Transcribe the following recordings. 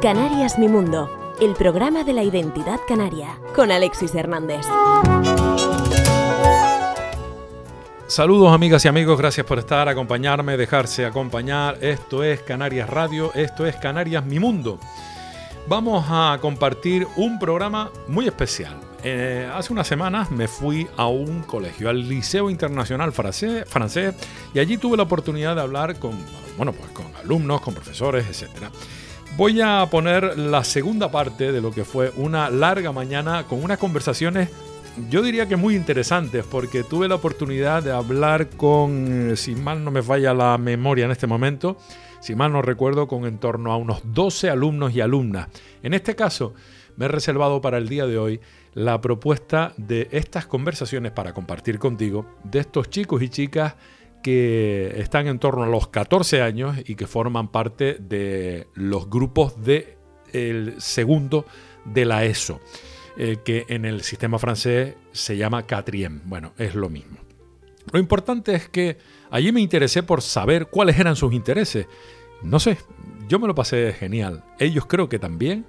Canarias Mi Mundo, el programa de la identidad canaria, con Alexis Hernández. Saludos amigas y amigos, gracias por estar, acompañarme, dejarse acompañar. Esto es Canarias Radio, esto es Canarias Mi Mundo. Vamos a compartir un programa muy especial. Eh, hace unas semanas me fui a un colegio, al Liceo Internacional Francés, y allí tuve la oportunidad de hablar con, bueno, pues con alumnos, con profesores, etcétera. Voy a poner la segunda parte de lo que fue una larga mañana con unas conversaciones, yo diría que muy interesantes, porque tuve la oportunidad de hablar con, si mal no me falla la memoria en este momento, si mal no recuerdo, con en torno a unos 12 alumnos y alumnas. En este caso, me he reservado para el día de hoy la propuesta de estas conversaciones para compartir contigo de estos chicos y chicas que están en torno a los 14 años y que forman parte de los grupos de el segundo de la ESO, eh, que en el sistema francés se llama Catriem. Bueno, es lo mismo. Lo importante es que allí me interesé por saber cuáles eran sus intereses. No sé, yo me lo pasé genial. Ellos creo que también.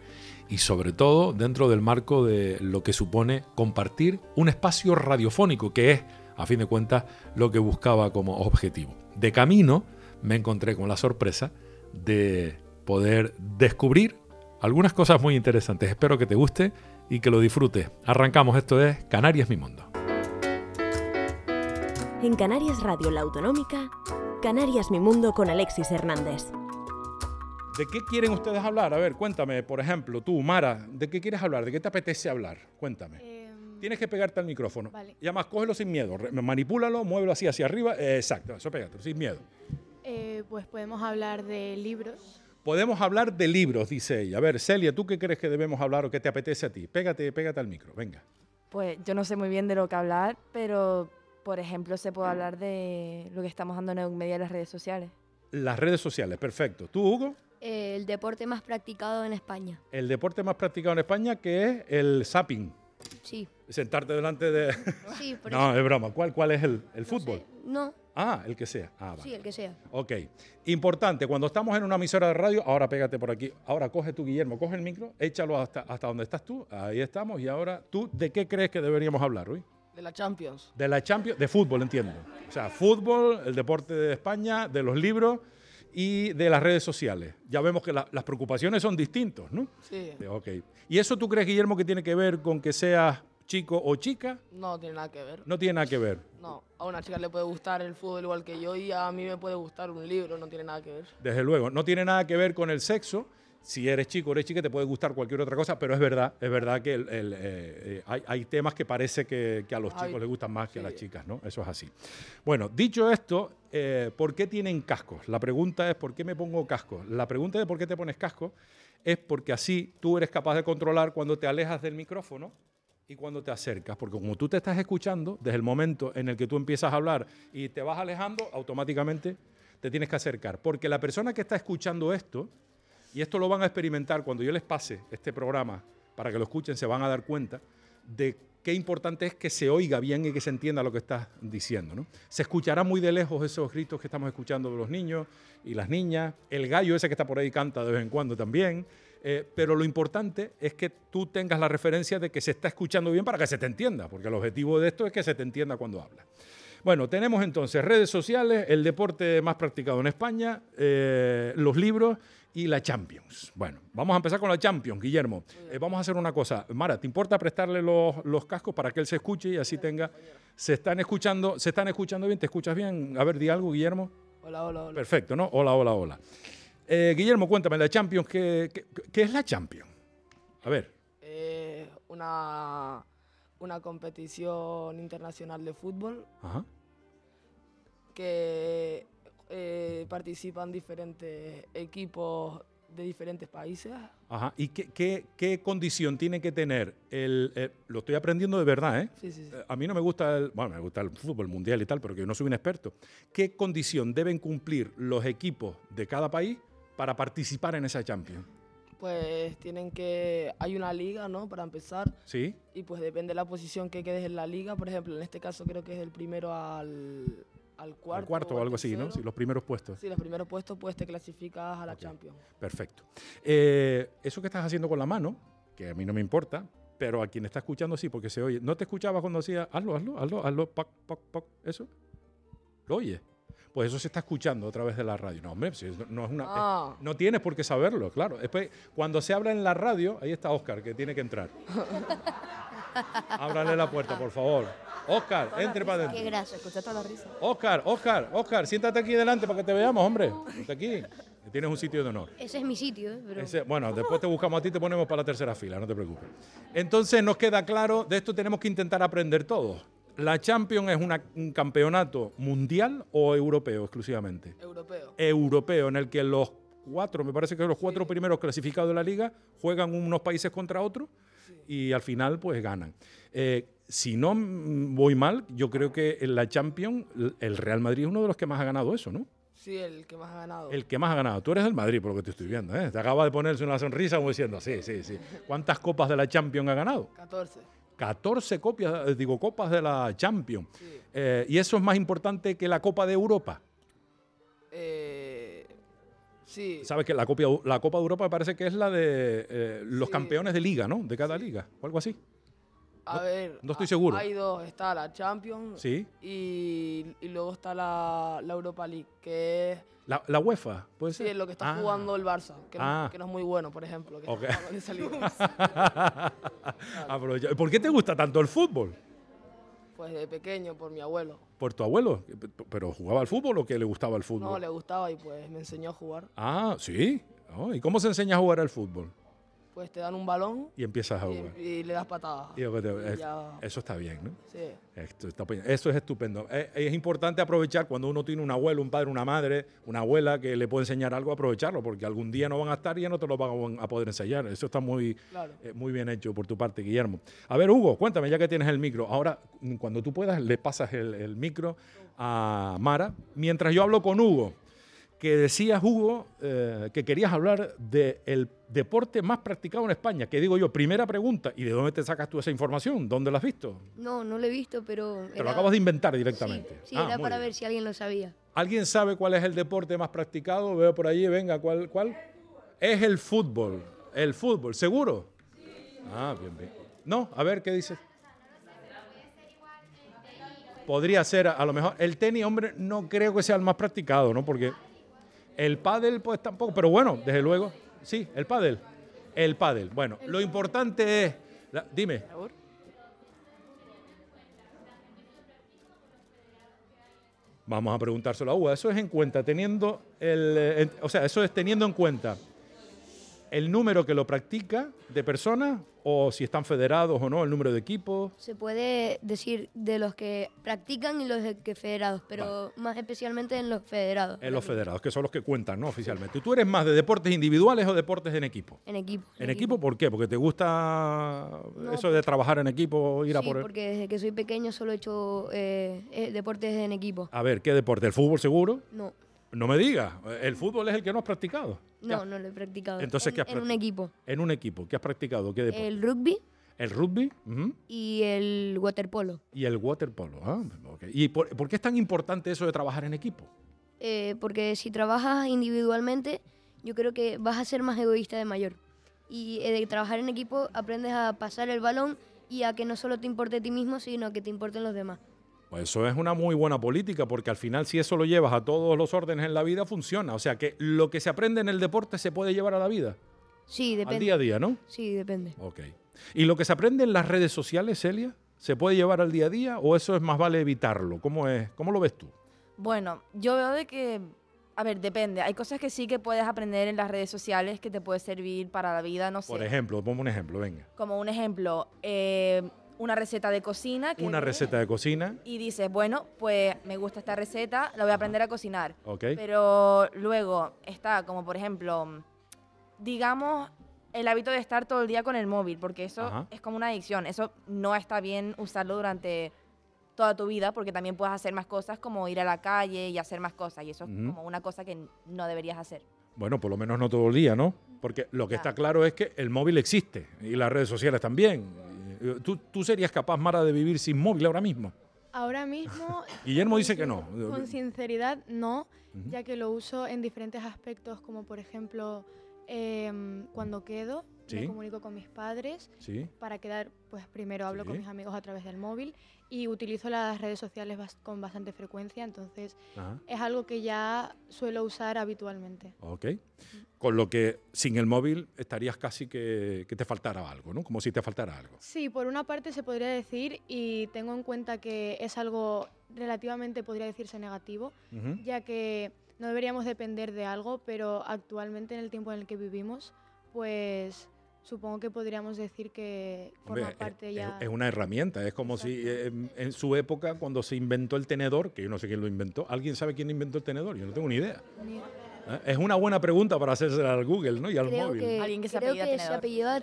Y sobre todo dentro del marco de lo que supone compartir un espacio radiofónico, que es a fin de cuentas, lo que buscaba como objetivo. De camino me encontré con la sorpresa de poder descubrir algunas cosas muy interesantes. Espero que te guste y que lo disfrutes. Arrancamos, esto es Canarias Mi Mundo. En Canarias Radio La Autonómica, Canarias Mi Mundo con Alexis Hernández. ¿De qué quieren ustedes hablar? A ver, cuéntame, por ejemplo, tú, Mara, ¿de qué quieres hablar? ¿De qué te apetece hablar? Cuéntame. Eh, Tienes que pegarte al micrófono. Vale. Y además, cógelo sin miedo. Manipúlalo, muévelo así hacia arriba. Eh, exacto, eso pégate, sin miedo. eh, pues podemos hablar de libros. Podemos hablar de libros, dice ella. A ver, Celia, ¿tú qué crees que debemos hablar o qué te apetece a ti? Pégate, pégate al micro, venga. Pues yo no sé muy bien de lo que hablar, pero por ejemplo se puede hablar de lo que estamos dando en Eumedia en las redes sociales. Las redes sociales, perfecto. ¿Tú, Hugo? El deporte más practicado en España. El deporte más practicado en España que es el zapping. Sí. Sentarte delante de... Sí, por no, eso. es broma. ¿Cuál, cuál es el, el No fútbol? sé. No, Ah, el que sea. Ah, vale. sí, el que sea. Ok. Importante, cuando estamos en una emisora de radio, ahora pégate por aquí. Ahora coge tú, Guillermo, coge el micro, échalo hasta, hasta donde estás tú. Ahí estamos. Y ahora, ¿tú de qué crees que deberíamos hablar hoy? De la Champions. De la Champions, de fútbol, entiendo. O sea, fútbol, el deporte de España, de los libros y de las redes sociales. Ya vemos que la- las preocupaciones son distintos, ¿no? Sí. Ok. ¿Y eso tú crees, Guillermo, que tiene que ver con que seas chico o chica? No tiene nada que ver. No tiene nada que ver. No, a una chica le puede gustar el fútbol igual que yo y a mí me puede gustar un libro, no tiene nada que ver. Desde luego, no tiene nada que ver con el sexo. Si eres chico o eres chica, te puede gustar cualquier otra cosa, pero es verdad, es verdad que el- el, eh, eh, hay, hay temas que parece que, que a los Ay, chicos les gustan más que a las chicas, ¿no? Eso es así. Bueno, dicho esto, eh, ¿por qué tienen cascos? La pregunta es, ¿por qué me pongo casco? La pregunta de por qué te pones casco es porque así tú eres capaz de controlar cuando te alejas del micrófono y cuando te acercas, porque como tú te estás escuchando, desde el momento en el que tú empiezas a hablar y te vas alejando, automáticamente te tienes que acercar. Porque la persona que está escuchando esto, y esto lo van a experimentar cuando yo les pase este programa, para que lo escuchen, se van a dar cuenta de qué importante es que se oiga bien y que se entienda lo que estás diciendo. ¿no? Se escuchará muy de lejos esos gritos que estamos escuchando de los niños y las niñas, el gallo ese que está por ahí canta de vez en cuando también, eh, pero lo importante es que tú tengas la referencia de que se está escuchando bien para que se te entienda, porque el objetivo de esto es que se te entienda cuando hablas. Bueno, tenemos entonces redes sociales, el deporte más practicado en España, eh, los libros y la Champions. Bueno, vamos a empezar con la Champions, Guillermo. Eh, vamos a hacer una cosa. Mara, ¿te importa prestarle los, los cascos para que él se escuche y así tenga... Se están escuchando, se están escuchando bien, ¿te escuchas bien? A ver, di algo, Guillermo. Hola, hola, hola. Perfecto, ¿no? Hola, hola, hola. Eh, Guillermo, cuéntame, la Champions, ¿qué, qué, qué es la Champions? A ver, Eh, una, una competición internacional de fútbol ajá. que eh, participan diferentes equipos de diferentes países. Ajá. ¿Y qué, qué- qué condición tiene que tener el, eh, Lo estoy aprendiendo de verdad, ¿eh? Sí, sí, sí. Eh, A mí no me gusta el, bueno, me gusta el fútbol mundial y tal, pero que yo no soy un experto. ¿Qué condición deben cumplir los equipos de cada país para participar en esa Champions? Pues tienen que. Hay una liga, ¿no? Para empezar. Sí. Y pues depende de la posición que quedes en la liga. Por ejemplo, en este caso creo que es del primero al, al cuarto. Al cuarto o al algo así, ¿no? Sí, los primeros puestos. Sí, los primeros puestos, pues te clasificas a la. Champions. Perfecto. Eh, eso que estás haciendo con la mano, que a mí no me importa, pero a quien está escuchando sí, porque se oye. ¿No te escuchaba cuando hacía, hazlo, hazlo, hazlo, hazlo, pac, pac, pac, eso? ¿Lo oye? Pues eso se está escuchando a través de la radio. No, hombre, si no, no es una... Ah. eh, no tienes por qué saberlo, claro. Después, cuando se habla en la radio, ahí está Oscar, que tiene que entrar. Ábrale la puerta, por favor. Oscar, entre para Qué adentro. grasa. Escucha toda la risa. Oscar, Oscar, Oscar, siéntate aquí delante para que te veamos, hombre. Siéntate aquí. Tienes un sitio de honor. Ese es mi sitio, ¿eh? Pero Ese- bueno, después te buscamos a ti y te ponemos para la tercera fila, no te preocupes. Entonces nos queda claro, de esto tenemos que intentar aprender todos. ¿La Champions es una- un campeonato mundial o europeo exclusivamente? Europeo. Europeo, en el que los cuatro, me parece que los cuatro primeros clasificados de la liga juegan unos países contra otros y al final pues ganan. Eh, si no voy mal, yo creo que en la Champions el Real Madrid es uno de los que más ha ganado eso, ¿no? Sí, el que más ha ganado. El que más ha ganado. Tú eres del Madrid, por lo que te estoy viendo. ¿eh? Te acaba de ponerse una sonrisa como diciendo, sí, sí, sí. ¿Cuántas copas de la Champions ha ganado? 14. 14 copias, digo, copas de la Champions. Sí. Eh, ¿Y eso es más importante que la Copa de Europa? Eh, sí. Sabes que la, Copa- la Copa de Europa parece que es la de eh, los Sí. campeones de liga, ¿no? De cada liga, o algo así. A ver. no estoy seguro. Hay dos. Está la Champions. Sí. Y, y luego está la, la Europa League, que es, La, la UEFA, puede sí, ser. es lo que está Ah. jugando el Barça, que, Ah. no, que no es muy bueno, por ejemplo. Que está. Aprovecha. ¿Por qué te gusta tanto el fútbol? Pues de pequeño, por mi abuelo. ¿Por tu abuelo? ¿Pero jugaba al fútbol o que le gustaba el fútbol? No, le gustaba y pues me enseñó a jugar. Ah, sí. Oh, ¿Y cómo se enseña a jugar al fútbol? Pues te dan un balón Y empiezas a jugar. y le das patadas. Y Y es- ya- Eso está bien, ¿no? Sí. Esto está. Eso es estupendo. Es, es importante aprovechar cuando uno tiene un abuelo, un padre, una madre, una abuela que le puede enseñar algo, aprovecharlo, porque algún día no van a estar y ya no te lo van a poder enseñar. Eso está muy, Claro. eh, muy bien hecho por tu parte, Guillermo. A ver, Hugo, cuéntame, ya que tienes el micro. Ahora, cuando tú puedas, le pasas el, el micro a Mara. Mientras yo hablo con Hugo, que decías, Hugo, eh, que querías hablar del deporte más practicado en España. Que digo yo, primera pregunta, ¿y de dónde te sacas tú esa información? ¿Dónde la has visto? no, no lo he visto, pero. Te lo acabas de inventar directamente. Sí, sí Ah, era para bien. ver si alguien lo sabía. ¿Alguien sabe cuál es el deporte más practicado? Veo por allí, venga, ¿cuál? cuál? Es el fútbol. El fútbol, ¿seguro? Ah, bien, bien. No, a ver, ¿qué dices? Podría ser, a lo mejor, el tenis, hombre, no creo que sea el más practicado, ¿no? Porque el pádel, pues tampoco, pero bueno, desde luego, sí, el pádel. El pádel. Bueno, lo importante es, dime. Vamos a preguntárselo a Hugo. Eso es en cuenta, teniendo el, eh, o sea, eso es teniendo en cuenta el número que lo practica de personas o si están federados o no, el número de equipos. Se puede decir de los que practican y los que federados, pero más especialmente en los federados. En los federados, que son los que cuentan, ¿no? Oficialmente. ¿Tú eres más de deportes individuales o deportes en equipo? En equipo. ¿En equipo por qué? ¿Porque te gusta No, eso de trabajar en equipo, ir a Sí, por... porque desde que soy pequeño solo he hecho eh, eh, deportes en equipo. A ver, ¿qué deporte? ¿El fútbol seguro? No, No me digas. El fútbol es el que no has practicado. no, no lo he practicado. Entonces, en, ¿qué has en un equipo. En un equipo. ¿Qué has practicado? ¿Qué deporte? El rugby El rugby y el waterpolo. y el waterpolo. Ah, ok. ¿Y por, por qué es tan importante eso de trabajar en equipo? Eh, porque si trabajas individualmente, yo creo que vas a ser más egoísta de mayor. Y eh, de trabajar en equipo aprendes a pasar el balón y a que no solo te importe a ti mismo, sino que te importen los demás. Pues eso es una muy buena política, porque al final si eso lo llevas a todos los órdenes en la vida, funciona. O sea que lo que se aprende en el deporte se puede llevar a la vida, Sí, al depende. día a día, ¿no? Sí, depende. Ok. ¿Y lo que se aprende en las redes sociales, Celia, se puede llevar al día a día o eso es más vale evitarlo? ¿Cómo, es? ¿Cómo lo ves tú? Bueno, yo veo de que, a ver, depende. Hay cosas que sí que puedes aprender en las redes sociales que te puede servir para la vida, no sé. Por ejemplo, ponme un ejemplo, venga. Como un ejemplo, eh, una receta de cocina. Que Una receta de cocina, Y dices, bueno, pues me gusta esta receta, la voy a aprender a cocinar. ¿ok? Pero luego está como, por ejemplo, digamos, el hábito de estar todo el día con el móvil, porque eso Ajá. es como una adicción. Eso no está bien usarlo durante toda tu vida, porque también puedes hacer más cosas como ir a la calle y hacer más cosas. Y eso es como una cosa que no deberías hacer. Bueno, por lo menos no todo el día, ¿no? Porque lo que está claro es que el móvil existe y las redes sociales también. Eh, ¿Tú, tú serías capaz, Mara, de vivir sin móvil ahora mismo? Ahora mismo... Guillermo dice que no. Con sinceridad, no, ya que lo uso en diferentes aspectos, como por ejemplo em, cuando quedo, Sí. me comunico con mis padres. Sí. Para quedar, pues primero hablo con Sí. mis amigos a través del móvil y utilizo las redes sociales bas- con bastante frecuencia, entonces Ajá. es algo que ya suelo usar habitualmente. Ok. Con lo que sin el móvil estarías casi que, que te faltara algo, ¿no? Como si te faltara algo. Sí, por una parte se podría decir y tengo en cuenta que es algo relativamente, podría decirse, negativo, Ujú. ya que no deberíamos depender de algo, pero actualmente en el tiempo en el que vivimos, pues supongo que podríamos decir que forma es- parte es, ya... es una herramienta. Es como si eh, en, en su época, cuando se inventó el tenedor, que yo no sé quién lo inventó, ¿alguien sabe quién inventó el tenedor? Yo no tengo ni idea. Ni- ¿Eh? Es una buena pregunta para hacerse al Google ¿no? y al Creo móvil. que, Alguien que se creo apellida que se Tenedor. apellidaba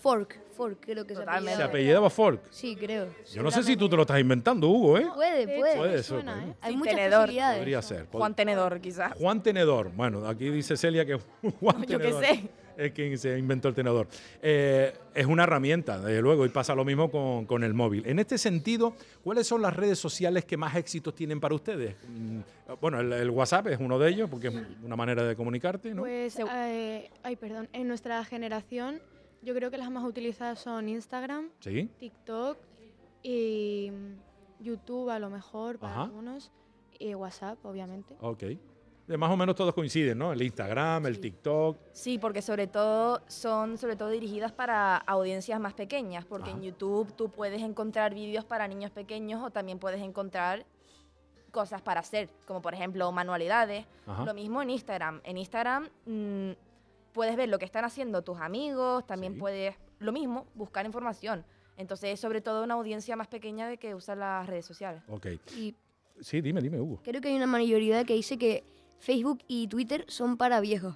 Fork. Fork, creo que Totalmente. Se se apellidaba. apellidaba Fork. Sí, creo. Yo no sé si tú te lo estás inventando, Hugo, ¿eh? Puede, de puede. Puede suena, puede. ¿eh? Hay Sí, muchas tenedor. posibilidades. Podría ser. Pod- Juan Tenedor, quizás. Juan Tenedor. Bueno, aquí dice Celia que Juan Yo qué Tenedor sé. Es quien se inventó el tenedor. Eh, es una herramienta, desde luego, y pasa lo mismo con, con el móvil. En este sentido, ¿cuáles son las redes sociales que más éxitos tienen para ustedes? Mm, Bueno, el, el WhatsApp es uno de ellos, porque es una manera de comunicarte, ¿no? Pues, eh, ay, perdón, en nuestra generación yo creo que las más utilizadas son Instagram, Sí. TikTok y mm, YouTube a lo mejor para Ajá. algunos y WhatsApp, obviamente. Ok. De más o menos todos coinciden, ¿no? El Instagram, el TikTok. Sí, porque sobre todo son sobre todo dirigidas para audiencias más pequeñas, porque en. YouTube tú puedes encontrar vídeos para niños pequeños o también puedes encontrar cosas para hacer, como por ejemplo manualidades. Ajá. Lo mismo en Instagram. En Instagram mm, puedes ver lo que están haciendo tus amigos, también Sí. puedes, lo mismo, buscar información. Entonces es sobre todo una audiencia más pequeña de que usa las redes sociales. Ok. Y Sí, dime, dime, Hugo. creo que hay una mayoría que dice que Facebook y Twitter son para viejos.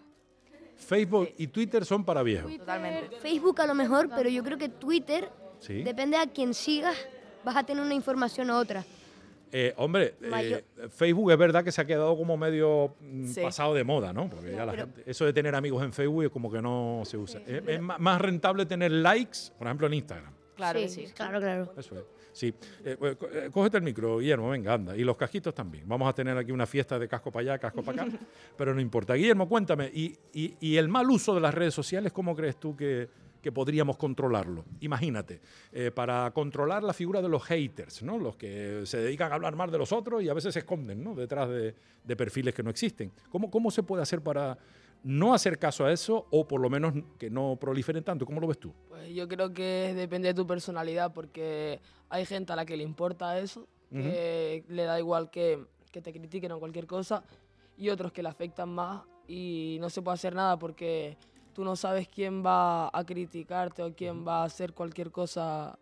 Facebook y Twitter son para viejos. Totalmente. Facebook a lo mejor, pero yo creo que Twitter, Sí. depende a quien sigas, vas a tener una información u otra. Eh, hombre, eh, Facebook es verdad que se ha quedado como medio mm, Sí. pasado de moda, ¿no? Porque ya la Pero- gente- eso de tener amigos en Facebook es como que no se usa. Es, más rentable tener likes, por ejemplo, en Instagram. Claro que sí. Claro, claro. Eso es. Sí. Eh, co- eh, cógete el micro, Guillermo, venga, anda. Y los casquitos también. Vamos a tener aquí una fiesta de casco para allá, casco para acá. pero no importa. Guillermo, cuéntame. ¿y, y, y el mal uso de las redes sociales, cómo crees tú que, que podríamos controlarlo? Imagínate, eh, para controlar la figura de los haters, ¿no? Los que se dedican a hablar mal de los otros y a veces se esconden, ¿no? Detrás de, de perfiles que no existen. ¿Cómo, ¿Cómo se puede hacer para no hacer caso a eso o por lo menos que no proliferen tanto? ¿Cómo lo ves tú? Pues yo creo que depende de tu personalidad, porque hay gente a la que le importa eso, que le da igual que, que te critiquen o cualquier cosa, y otros que le afectan más y no se puede hacer nada porque tú no sabes quién va a criticarte o quién va a hacer cualquier cosa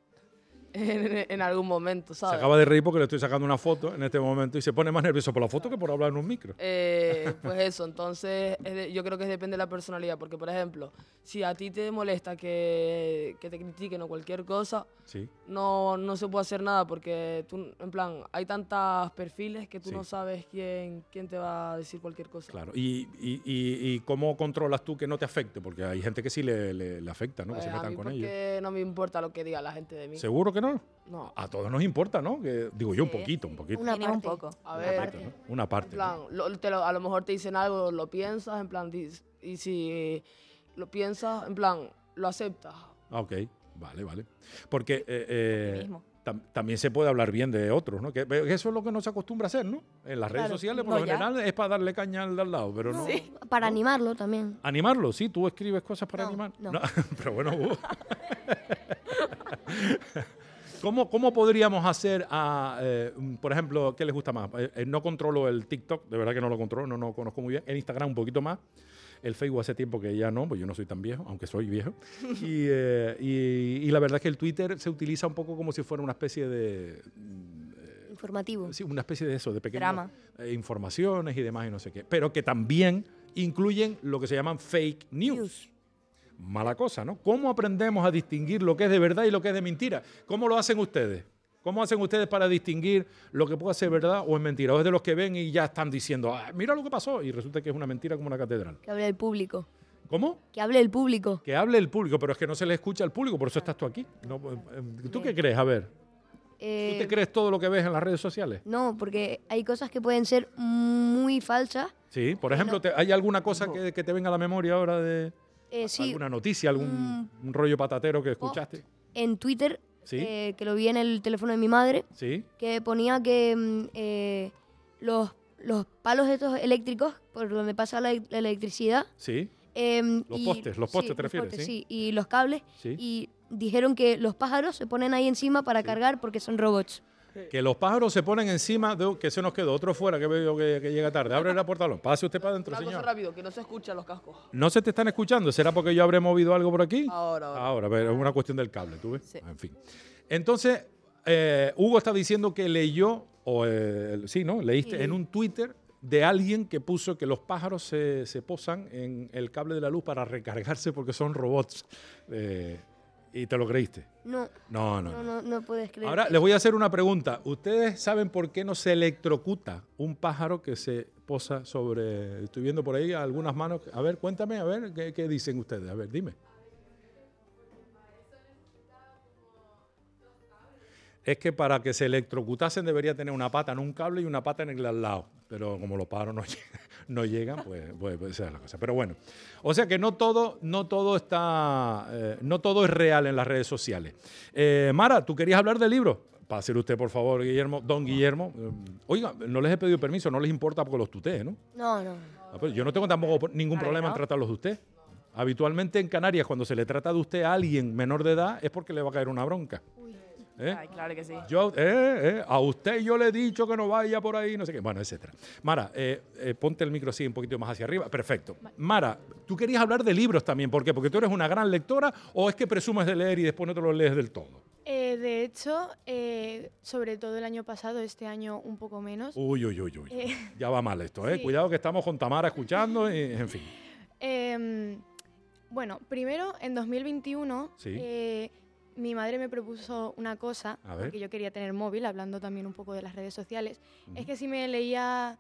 en, en algún momento, Se ¿sabes? acaba de reír porque le estoy sacando una foto en este momento y se pone más nervioso por la foto que por hablar en un micro. Eh, pues eso, entonces es de- yo creo que depende de la personalidad, porque por ejemplo, si a ti te molesta que, que te critiquen o cualquier cosa, Sí. no, no se puede hacer nada porque tú, en plan, hay tantos perfiles que tú Sí. no sabes quién, quién te va a decir cualquier cosa. Claro. ¿Y, y, y- y cómo controlas tú que no te afecte? Porque hay gente que sí le, le- le afecta, ¿no? Pues que se a metan mí con ellos. no me importa lo que diga la gente de mí. ¿Seguro que no? No. A todos nos importa, ¿no? Que, digo yo, un Sí. poquito, un poquito. Una Mínimo un parte. poco. A Una ver, parte, ¿no? Una en parte. plan, ¿no? lo- te lo- a lo mejor te dicen algo, lo piensas, en plan, y si lo piensas, en plan, lo aceptas. Ah, ok, vale, vale. Porque eh, eh, tam- también se puede hablar bien de otros, ¿no? Que, que eso es lo que no se acostumbra a hacer, ¿no? En las redes Claro, sociales, por no, lo ya. general, es para darle caña al de al lado, pero no... Para animarlo también. Animarlo, sí, tú escribes cosas para No, animar. no. pero bueno, uh. ¿Cómo, ¿Cómo podríamos hacer, a, eh, por ejemplo, qué les gusta más? Eh, eh, no controlo el TikTok, de verdad que no lo controlo, no, no lo conozco muy bien. El Instagram un poquito más. El Facebook hace tiempo que ya no, pues yo no soy tan viejo, aunque soy viejo. Y, eh, y- y la verdad es que el Twitter se utiliza un poco como si fuera una especie de... mm, Informativo. Sí, una especie de eso, de pequeñas Drama. eh, informaciones y demás y no sé qué. Pero que también incluyen lo que se llaman fake news. Mala cosa, ¿no? ¿Cómo aprendemos a distinguir lo que es de verdad y lo que es de mentira? ¿Cómo lo hacen ustedes? ¿Cómo hacen ustedes para distinguir lo que puede ser verdad o es mentira? ¿O es de los que ven y ya están diciendo, "Ah, mira lo que pasó? Y resulta que es una mentira como una catedral. Que hable el público. ¿Cómo? Que hable el público. Que hable el público, pero es que no se le escucha al público, por eso estás tú aquí. No, eh, eh, ¿Tú qué crees? A ver, ¿tú Eh, te crees todo lo que ves en las redes sociales? No, porque hay cosas que pueden ser muy falsas. Sí, por ejemplo, ¿hay alguna cosa que, que te venga a la memoria ahora de Eh, sí, alguna noticia, algún un rollo patatero que escuchaste? en Twitter, Sí. eh, que lo vi en el teléfono de mi madre, Sí, que ponía que mm, eh, los, los palos estos eléctricos, por donde pasa la, la electricidad... sí, em, Los y- postes, los postes te refieres, postes, sí. Y los cables. Y dijeron que los pájaros se ponen ahí encima para cargar porque son robots. Que los pájaros se ponen encima de que se nos quedó otro fuera que veo que, que llega tarde. Abre la puerta, pase usted para adentro, señor. rápido, que no se escuchan los cascos. ¿No se te están escuchando? ¿Será porque yo habré movido algo por aquí? Ahora, ahora. Ahora, pero es una cuestión del cable, ¿tú ves? Sí. En fin. Entonces, eh, Hugo está diciendo que leyó, o eh, sí, ¿no? Leíste Sí. en un Twitter de alguien que puso que los pájaros se, se posan en el cable de la luz para recargarse porque son robots. Eh, ¿Y te lo creíste? No, No, no, no, no. puedes creer. Ahora les voy a hacer una pregunta. ¿Ustedes saben por qué no se electrocuta un pájaro que se posa sobre... Estoy viendo por ahí algunas manos. A ver, cuéntame, a ver, ¿qué, qué dicen ustedes? A ver, dime. Es que para que se electrocutasen debería tener una pata en un cable y una pata en el al lado. Pero como los pájaros no, llegan- no llegan, pues, pues, pues esa es la cosa. Pero bueno, o sea que no todo, no todo está, eh, no todo es real en las redes sociales. Eh, Mara, ¿tú querías hablar del libro? Páselo usted, por favor, Guillermo, don Guillermo. Eh, Oiga, no les he pedido permiso, no les importa porque los tutee, ¿no? No, no. Ah, pues yo no tengo tampoco ningún problema en tratarlos de usted. Habitualmente en Canarias, cuando se le trata de usted a alguien menor de edad, es porque le va a caer una bronca. ¿Eh? Ay, claro que sí. Yo, eh, eh, a usted yo le he dicho que no vaya por ahí, no sé qué. Bueno, etcétera. Mara, ponte el micro así un poquito más hacia arriba. Perfecto. Mara, tú querías hablar de libros también. ¿Por qué? Porque tú eres una gran lectora o es que presumes de leer y después no te lo lees del todo. De hecho, sobre todo el año pasado, este año un poco menos. Uy, uy, uy, uy. Ya va mal esto, ¿eh? sí. Cuidado que estamos con Tamara escuchando y, en fin. Em, bueno, primero, en 2021, Sí. Mi madre me propuso una cosa, porque yo quería tener móvil, hablando también un poco de las redes sociales, es que si me leía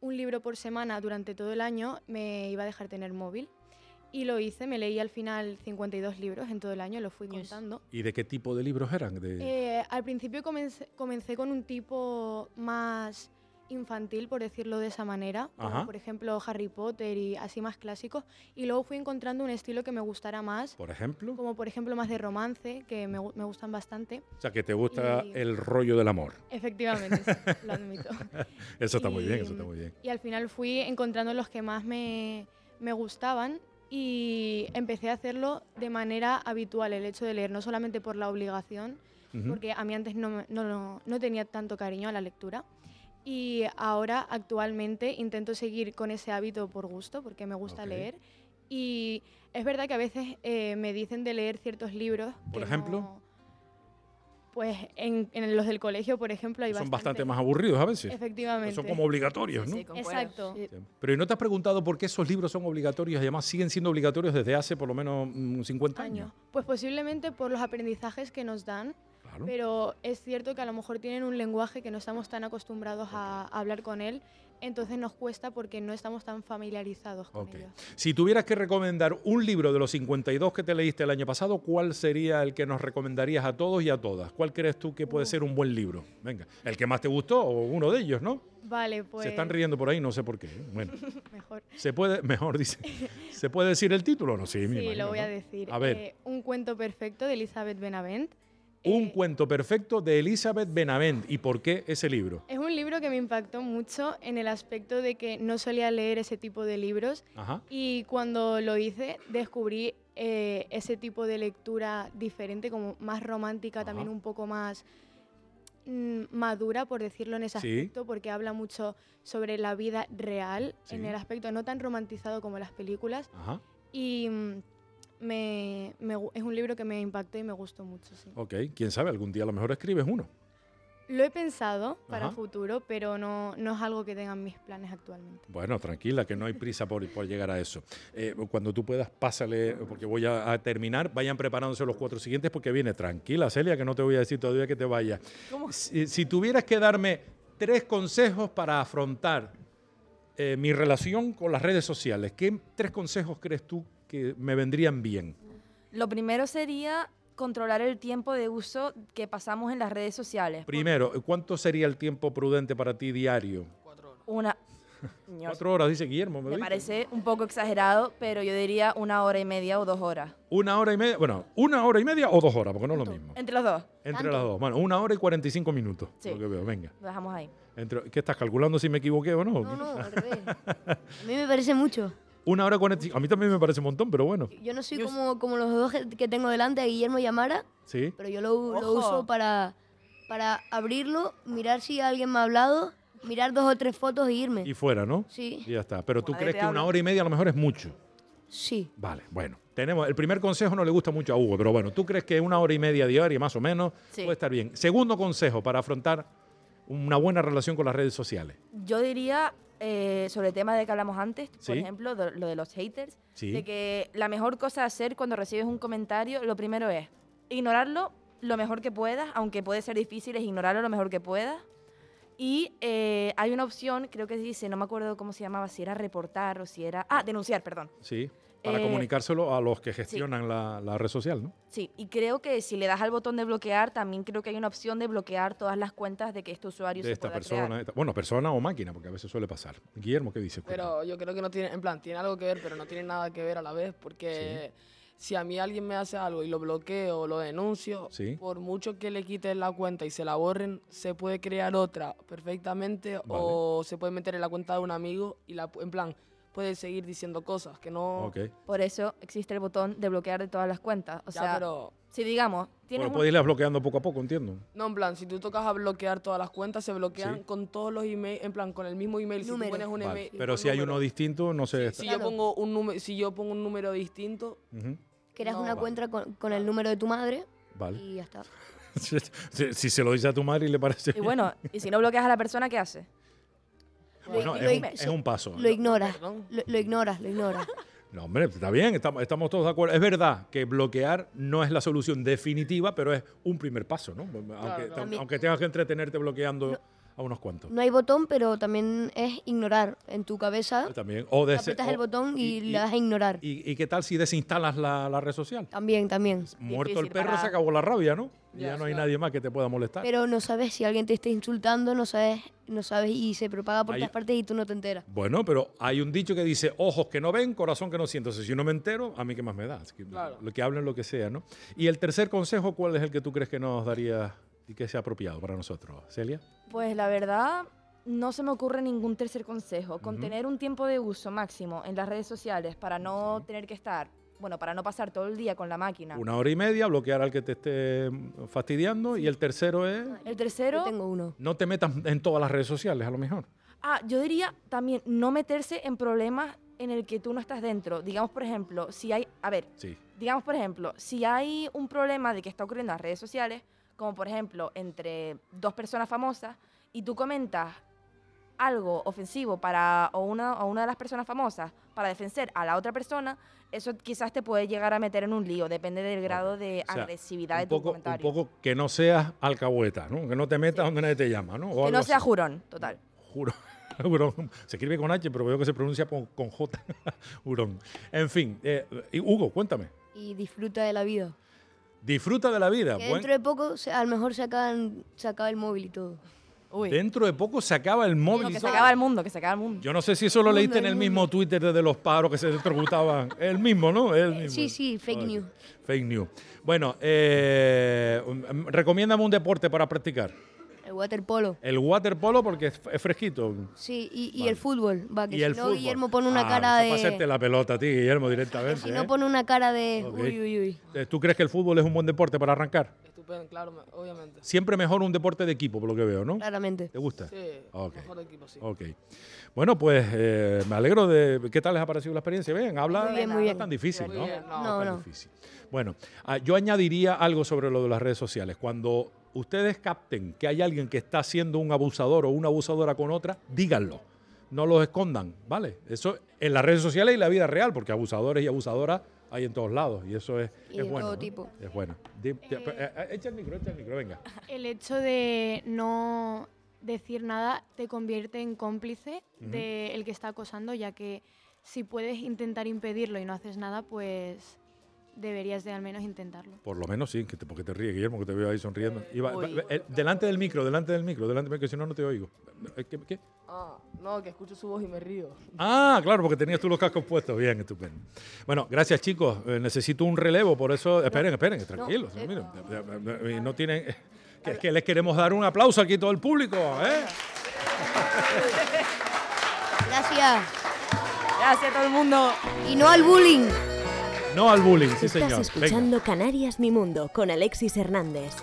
un libro por semana durante todo el año, me iba a dejar tener móvil. Y lo hice, me leí al final 52 libros en todo el año, lo fui contando. ¿Y de qué tipo de libros eran? De... Eh, al principio comencé, comencé con un tipo más infantil, por decirlo de esa manera, como por ejemplo Harry Potter y así más clásicos, y luego fui encontrando un estilo que me gustara más, por ejemplo. como por ejemplo más de romance, que me, gu- me gustan bastante. O sea, que te gusta Y- el rollo del amor. Efectivamente, sí, lo admito. Eso está muy bien, eso está muy bien. Y al final fui encontrando los que más me, me gustaban y empecé a hacerlo de manera habitual, el hecho de leer, no solamente por la obligación, porque a mí antes no, no, no- no tenía tanto cariño a la lectura. Y ahora, actualmente, intento seguir con ese hábito por gusto, porque me gusta Ok. leer. Y es verdad que a veces eh, me dicen de leer ciertos libros. ¿Por que ejemplo? no- pues en, en los del colegio, por ejemplo, hay Son bastante. bastante más aburridos a veces. Efectivamente. Son como obligatorios, Sí, ¿no? sí. Exacto. Sí. Pero ¿y no te has preguntado por qué esos libros son obligatorios y además siguen siendo obligatorios desde hace por lo menos mm, 50 años? años. Pues posiblemente por los aprendizajes que nos dan, Claro. pero es cierto que a lo mejor tienen un lenguaje que no estamos tan acostumbrados a, a hablar con él, entonces nos cuesta porque no estamos tan familiarizados con Ok. ellos. Si tuvieras que recomendar un libro de los 52 que te leíste el año pasado, ¿cuál sería el que nos recomendarías a todos y a todas? ¿Cuál crees tú que puede Uf. ser un buen libro? Venga, el que más te gustó o uno de ellos, ¿no? Vale, pues Se están riendo por ahí, no sé por qué. ¿eh? Bueno, mejor. se puede, mejor dice, ¿se puede decir el título? No, sí, Sí, imagino, lo voy ¿no? a decir. A ver. Eh, un cuento perfecto de Elizabeth Benavent. Un Eh, cuento perfecto de Elizabeth Benavent. ¿Y por qué ese libro? Es un libro que me impactó mucho en el aspecto de que no solía leer ese tipo de libros Ajá. y cuando lo hice descubrí eh, ese tipo de lectura diferente, como más romántica, también un poco más mm, madura, por decirlo en ese Sí. aspecto, porque habla mucho sobre la vida real, en el aspecto no tan romantizado como las películas. Ajá. Y mm, me, me gu- es un libro que me impactó y me gustó mucho. Sí. Ok, quién sabe, algún día a lo mejor escribes uno. Lo he pensado para Ajá. futuro, pero no, no es algo que tengan mis planes actualmente. Bueno, tranquila, que no hay prisa por, por llegar a eso. Eh, cuando tú puedas, pásale, porque voy a, a terminar. Vayan preparándose los cuatro siguientes porque viene. Tranquila, Celia, que no te voy a decir todavía que te vayas. Si, si tuvieras que darme tres consejos para afrontar eh, mi relación con las redes sociales, ¿qué tres consejos crees tú que me vendrían bien? Lo primero sería controlar el tiempo de uso que pasamos en las redes sociales. Primero, ¿cuánto sería el tiempo prudente para ti diario? Cuatro horas. Una... Cuatro horas, dice Guillermo. ¿me Me parece un poco exagerado, pero yo diría una hora y media o dos horas. Una hora y media, bueno, una hora y media o dos horas, porque no es lo mismo. Entre los dos. Entre ¿Tanto? las dos. Bueno, una hora y 45 minutos, Sí. lo que veo. Venga. Lo dejamos ahí. Entre, ¿Qué estás calculando si me equivoqué o no? No, no, al revés. A mí me parece mucho. Una hora y 45. A mí también me parece un montón, pero bueno. Yo no soy Yo- como, como los dos que- tengo delante, Guillermo y a Mara, Sí. pero yo lo, lo uso para, para abrirlo, mirar si alguien me ha hablado, mirar dos o tres fotos y irme. Y fuera, ¿no? Sí, Y ya está. Pero tú Nadie crees que una hora y media a lo mejor es mucho. sí. Vale, bueno. Tenemos, el primer consejo no le gusta mucho a Hugo, pero bueno, tú crees que una hora y media diaria más o menos Sí. puede estar bien. Segundo consejo para afrontar una buena relación con las redes sociales. Yo diría, eh, sobre el tema de que hablamos antes, por Sí. ejemplo, de- lo de los haters, Sí. de que la mejor cosa a hacer cuando recibes un comentario, lo primero es ignorarlo lo mejor que puedas, aunque puede ser difícil, es ignorarlo lo mejor que puedas. Y eh, hay una opción, creo que dice, no me acuerdo cómo se llamaba, si era reportar o si era... Ah, denunciar, perdón. Sí. Para Eh, comunicárselo a los que gestionan la, la red social, ¿no? Sí, y creo que si le das al botón de bloquear, también creo que hay una opción de bloquear todas las cuentas de que este usuario De se esta pueda persona. crear. esta- bueno, persona o máquina, porque a veces suele pasar. Guillermo, ¿qué dice? Pero yo creo que no tiene, en plan, tiene algo que ver, pero no tiene nada que ver a la vez, porque si a mí alguien me hace algo y lo bloqueo o lo denuncio, Sí. por mucho que le quiten la cuenta y se la borren, se puede crear otra perfectamente o se puede meter en la cuenta de un amigo y la, pu- en plan, puede seguir diciendo cosas que no... Por eso existe el botón de bloquear de todas las cuentas. O Ya, sea, pero... si digamos, tienes Bueno, un- puedes irlas bloqueando poco a poco, entiendo. No, en plan, si tú tocas a bloquear todas las cuentas, se bloquean Sí. con todos los emails, en plan, con el mismo email. Si tú pones un Vale. email... Pero un si hay uno distinto, no sé. Si, Claro. yo pongo un número, si yo pongo un número distinto, Ujú, Creas No, una vale. cuenta con, con el número de tu madre Vale. y ya está. si, si se lo dice a tu madre y le parece. Y bueno, y si no bloqueas a la persona, ¿qué hace? Bueno, lo- es, un, lo- es un paso. Lo ignoras, lo, lo ignoras, lo ignoras. No, hombre, está bien, estamos, estamos todos de acuerdo. Es verdad que bloquear no es la solución definitiva, pero es un primer paso, ¿no? Aunque, claro. También- aunque tengas que entretenerte bloqueando a unos cuantos. No hay botón, pero también es ignorar en tu cabeza. También. O des- Aprietas o- el botón y, y- le das a ignorar. y, y qué tal si desinstalas la, la red social? También, también. Muerto el perro, para- se acabó la rabia, ¿no? Y Ya, ya no hay claro. nadie más que te pueda molestar. Pero no sabes si alguien te está insultando, no sabes, no sabes y se propaga por todas partes y tú no te enteras. Bueno, pero hay un dicho que dice, ojos que no ven, corazón que no siente. Entonces, si no me entero, a mí qué más me da. Así que Claro. Lo que hablen, lo que sea, ¿no? Y el tercer consejo, ¿cuál es el que tú crees que nos daría y que sea apropiado para nosotros? Celia. Pues la verdad, no se me ocurre ningún tercer consejo. Con tener un tiempo de uso máximo en las redes sociales para no tener que estar, bueno, para no pasar todo el día con la máquina. Una hora y media, bloquear al que te esté mm, fastidiando. Y el tercero es, El Yo tercero, tengo uno. no te metas en todas las redes sociales, a lo mejor. ah, yo diría también no meterse en problemas en el que tú no estás dentro. Digamos, por ejemplo, si hay, a ver, Sí. digamos, por ejemplo, si hay un problema de que está ocurriendo en las redes sociales, como por ejemplo entre dos personas famosas, y tú comentas algo ofensivo para o una, o una de las personas famosas para defender a la otra persona, eso quizás te puede llegar a meter en un lío, depende del grado de O sea, agresividad de un tu poco, un comentario. poco que no seas alcahueta, ¿no? Que no te metas donde nadie te llama, ¿no? O que no sea así. jurón, total. Juro. Hurón. Se escribe con H, pero veo que se pronuncia con, con J. Hurón. En fin, eh, y Hugo, cuéntame. Y disfruta de la vida. Disfruta de la vida. Que Buen- dentro de poco, a lo mejor se, acaban, se acaba el móvil y todo. Uy, Dentro de poco se acaba el móvil. no, y que se todo. acaba el mundo, que se acaba el mundo. Yo no sé si eso lo Mundo, leíste en el el mismo mundo. Twitter de los paros que se electrocutaban. El mismo, ¿no? El mismo. Sí, sí, fake news. Fake news. Bueno, eh, um, recomiéndame un deporte para practicar. El waterpolo. El waterpolo porque es, es fresquito. Sí, y, y Vale. el fútbol. Va, que y si el no, fútbol. Guillermo pone una Ah, cara eso para hacerte de. la pelota a ti, Guillermo, directamente. Si ¿eh? no pone una cara de. Ok. Uy, uy, uy. Eh, ¿Tú crees que el fútbol es un buen deporte para arrancar? estupendo, claro, me- obviamente. Siempre mejor un deporte de equipo, por lo que veo, ¿no? Claramente. ¿Te gusta? Sí, Ok. mejor equipo, sí. Ok. Bueno, pues eh, me alegro de... ¿Qué tal les ha parecido la experiencia? Bien, habla... Muy bien, muy no bien. es tan difícil, ¿no? Muy bien, no. No, es tan no. difícil. Bueno, ah, yo añadiría algo sobre lo de las redes sociales. Cuando ustedes capten que hay alguien que está siendo un abusador o una abusadora con otra, díganlo. No los escondan, ¿vale? Eso en las redes sociales y la vida real, porque abusadores y abusadoras hay en todos lados y eso es, Y es de bueno. todo ¿no? tipo. Es bueno. Di- eh, eh, echa el micro, echa el micro, venga. El hecho de no decir nada te convierte en cómplice Ujú. del que está acosando, ya que si puedes intentar impedirlo y no haces nada, pues deberías de al menos intentarlo. Por lo menos sí, que te, porque te ríes, Guillermo, que te veo ahí sonriendo. Eh, Iba- eh, delante del micro, delante del micro, delante del micro, que si no, no te oigo. Eh, ¿Qué? qué? Ah, no, que escucho su voz y me río. Ah, claro, porque tenías tú los cascos puestos. Bien, estupendo. Bueno, gracias chicos. Eh, necesito un relevo, por eso... Esperen, esperen, tranquilos. eh, miren, no tienen... Que es que les queremos dar un aplauso aquí a todo el público, ¿eh? Gracias. Gracias a todo el mundo. Y no al bullying. No al bullying, sí Estás señor. Venga. escuchando Canarias Mi Mundo con Alexis Hernández.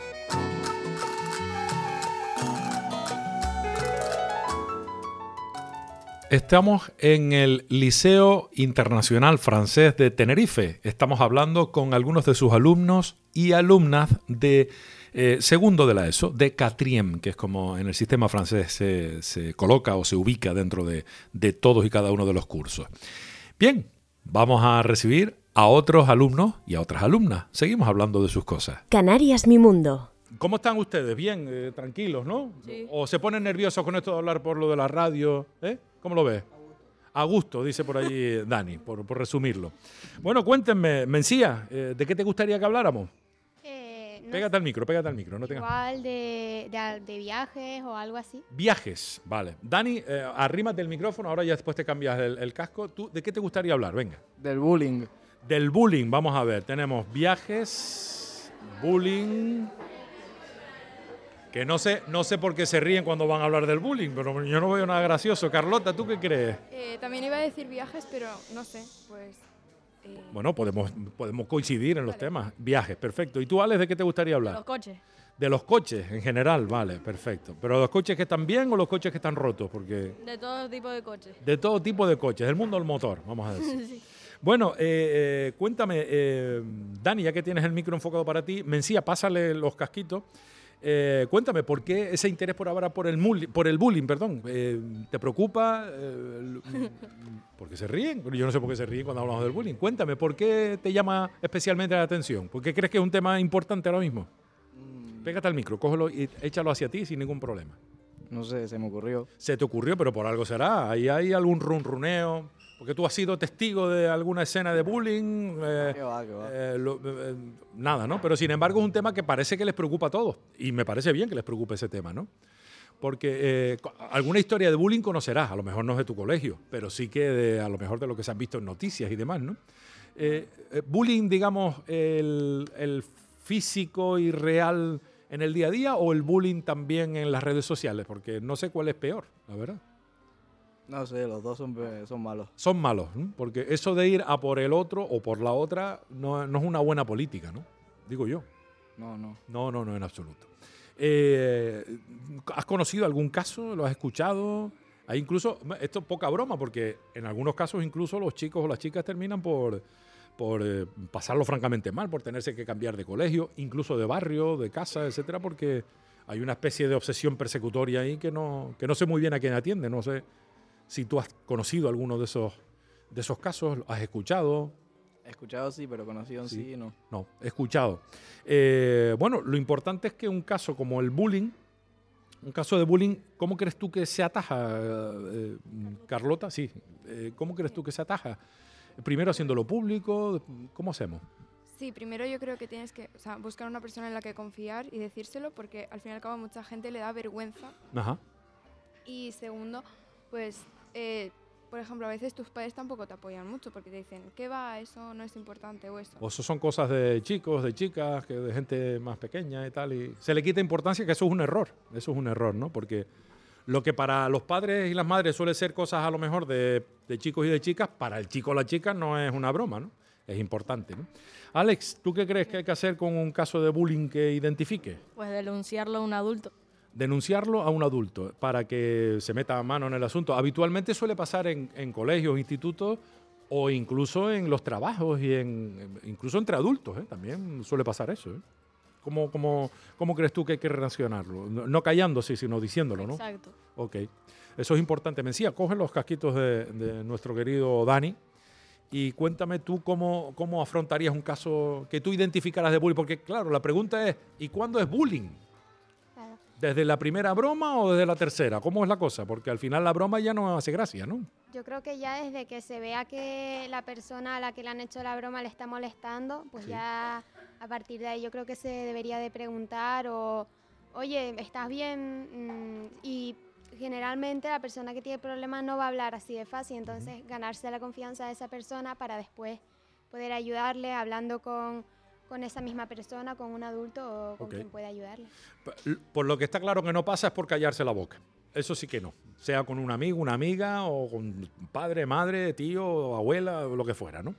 Estamos en el Liceo Internacional Francés de Tenerife. Estamos hablando con algunos de sus alumnos y alumnas de eh, segundo de la ESO, de Catriem, que es como en el sistema francés se, se coloca o se ubica dentro de, de todos y cada uno de los cursos. Bien, vamos a recibir a otros alumnos y a otras alumnas. Seguimos hablando de sus cosas. Canarias Mi Mundo. ¿Cómo están ustedes? Bien, eh, tranquilos, ¿no? Sí. ¿O se ponen nerviosos con esto de hablar por lo de la radio? ¿Eh? ¿Cómo lo ves? A gusto, dice por allí Dani, por, por resumirlo. Bueno, cuéntenme, Mencía, eh, ¿de qué te gustaría que habláramos? Eh, no Pégate al micro, pégate al micro. No tengas... igual de, de, de viajes o algo así. Viajes, vale. Dani, eh, arrímate el micrófono, ahora ya después te cambias el, el casco. ¿Tú, ¿De qué te gustaría hablar? Venga. Del bullying. Del bullying, vamos a ver. Tenemos viajes, bullying. Que no sé, no sé por qué se ríen cuando van a hablar del bullying, pero yo no veo nada gracioso. Carlota, ¿tú qué crees? Eh, también iba a decir viajes, pero no sé, pues... eh, Bueno, podemos, podemos coincidir en los Vale. temas. Viajes, perfecto. ¿Y tú, Alex, de qué te gustaría hablar? Los coches. De los coches en general, vale, perfecto. ¿Pero los coches que están bien o los coches que están rotos? Porque De todo tipo de coches. de todo tipo de coches, del mundo del motor, vamos a decir. Bueno, eh, eh, cuéntame, eh, Dani, ya que tienes el micro enfocado para ti, Mencía, pásale los casquitos. Eh, cuéntame, ¿por qué ese interés por ahora por el, muli- por el bullying? Perdón, ¿Te preocupa? ¿Por qué se ríen? Yo no sé por qué se ríen cuando hablamos del bullying. Cuéntame, ¿por qué te llama especialmente la atención? ¿Por qué crees que es un tema importante ahora mismo? Pégate al micro, cógelo y échalo hacia ti sin ningún problema. No sé, se me ocurrió. Se te ocurrió, pero por algo será. Ahí hay algún runruneo. Porque tú has sido testigo de alguna escena de bullying. eh, ¿Qué va, qué va? eh, lo- eh, nada, ¿no? Pero sin embargo es un tema que parece que les preocupa a todos. Y me parece bien que les preocupe ese tema, ¿no? Porque alguna historia de bullying conocerás, a lo mejor no es de tu colegio, pero sí que de, a lo mejor de lo que se han visto en noticias y demás, ¿no? Bullying, digamos, el, el físico y real en el día a día o el bullying también en las redes sociales, porque no sé cuál es peor, la verdad. No sé, los dos son, son malos. Son malos, ¿no? porque eso de ir a por el otro o por la otra no, no es una buena política, ¿no? Digo yo. No, no. No, no, no, en absoluto. Eh, ¿Has conocido algún caso? ¿Lo has escuchado? Hay incluso, esto es poca broma, porque en algunos casos incluso los chicos o las chicas terminan por, por eh, pasarlo francamente mal, por tenerse que cambiar de colegio, incluso de barrio, de casa, etcétera, porque hay una especie de obsesión persecutoria ahí que no, que no sé muy bien a quién atiende. No sé si tú has conocido alguno de esos, de esos casos, has escuchado. Escuchado sí, pero conocido en Sí. sí, no. No, escuchado. Eh, bueno, lo importante es que un caso como el bullying, un caso de bullying, ¿cómo crees tú que se ataja, eh, Carlota? Sí, eh, ¿cómo crees tú que se ataja? Primero haciéndolo público, ¿cómo hacemos? Sí, primero yo creo que tienes que o sea, buscar una persona en la que confiar y decírselo, porque al fin y al cabo a mucha gente le da vergüenza. Ajá. Y segundo, pues, eh, por ejemplo, a veces tus padres tampoco te apoyan mucho porque te dicen, ¿qué va? Eso no es importante o eso. O eso son cosas de chicos, de chicas, que de gente más pequeña y tal. Y se le quita importancia que eso es un error. Eso es un error, ¿no? Porque lo que para los padres y las madres suele ser cosas a lo mejor de, de chicos y de chicas, para el chico o la chica no es una broma, ¿no? Es importante, ¿no? Alex, ¿tú qué crees que hay que hacer con un caso de bullying que identifique? Pues denunciarlo a un adulto. Denunciarlo a un adulto para que se meta mano en el asunto. Habitualmente suele pasar en, en colegios, institutos o incluso en los trabajos y en, incluso entre adultos. ¿eh? También suele pasar eso. ¿eh? ¿Cómo, cómo, cómo crees tú que hay que relacionarlo? No, no callándose, sino diciéndolo, ¿no? Exacto. Ok. Eso es importante. Mencía, coge los casquitos de, de nuestro querido Dani y cuéntame tú cómo, cómo afrontarías un caso que tú identificaras de bullying. Porque, claro, la pregunta es, ¿y cuándo es bullying? ¿Desde la primera broma o desde la tercera? ¿Cómo es la cosa? Porque al final la broma ya no hace gracia, ¿no? Yo creo que ya desde que se vea que la persona a la que le han hecho la broma le está molestando, pues Sí. ya a partir de ahí yo creo que se debería de preguntar o, oye, ¿estás bien? Mm, Y generalmente la persona que tiene problemas no va a hablar así de fácil, entonces ganarse la confianza de esa persona para después poder ayudarle hablando con, con esa misma persona, con un adulto o con quien pueda ayudarle. Por lo que está claro que no pasa es por callarse la boca. Eso sí que no. Sea con un amigo, una amiga, o con padre, madre, tío, abuela, o lo que fuera, ¿no?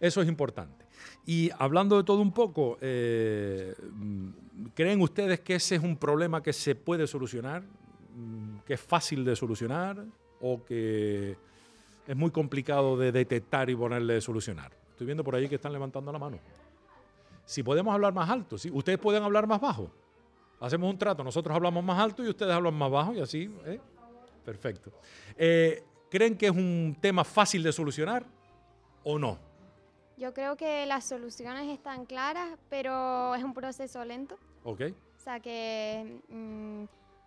Eso es importante. Y hablando de todo un poco, eh, mm, ¿creen ustedes que ese es un problema que se puede solucionar? Mm, ¿Que es fácil de solucionar? ¿O que es muy complicado de detectar y ponerle solucionar? Estoy viendo por ahí que están levantando la mano. Si podemos hablar más alto, ¿sí? ¿Ustedes pueden hablar más bajo? Hacemos un trato, nosotros hablamos más alto y ustedes hablan más bajo y así, ¿eh? Perfecto. Eh, ¿Creen que es un tema fácil de solucionar o no? Yo creo que las soluciones están claras, pero es un proceso lento. ¿Ok? O sea que, mm,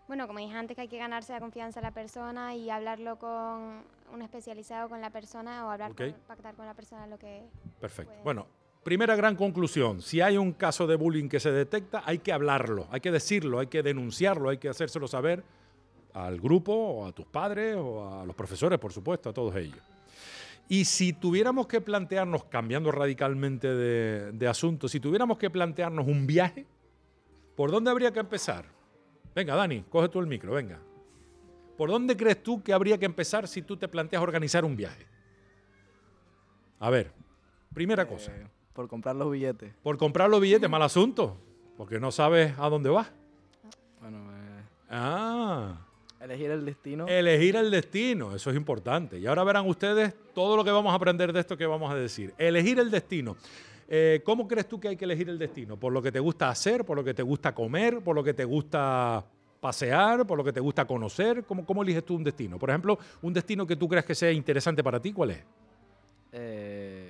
bueno, como dije antes, que hay que ganarse la confianza de la persona y hablarlo con un especializado con la persona o hablar Ok. con- pactar con la persona lo que... Perfecto. puede. Bueno, primera gran conclusión. Si hay un caso de bullying que se detecta, hay que hablarlo, hay que decirlo, hay que denunciarlo, hay que hacérselo saber al grupo, o a tus padres, o a los profesores, por supuesto, a todos ellos. Y si tuviéramos que plantearnos, cambiando radicalmente de, de asunto, si tuviéramos que plantearnos un viaje, ¿por dónde habría que empezar? Venga, Dani, coge tú el micro, venga. ¿Por dónde crees tú que habría que empezar si tú te planteas organizar un viaje? A ver, primera cosa. Por comprar los billetes. Por comprar los billetes, mal asunto, porque no sabes a dónde vas. Bueno, eh, Ah, elegir el destino. elegir el destino, eso es importante. Y ahora verán ustedes todo lo que vamos a aprender de esto que vamos a decir. Elegir el destino. Eh, ¿Cómo crees tú que hay que elegir el destino? ¿Por lo que te gusta hacer? ¿Por lo que te gusta comer? ¿Por lo que te gusta pasear? ¿Por lo que te gusta conocer? ¿Cómo, cómo eliges tú un destino? Por ejemplo, un destino que tú creas que sea interesante para ti, ¿cuál es? Eh,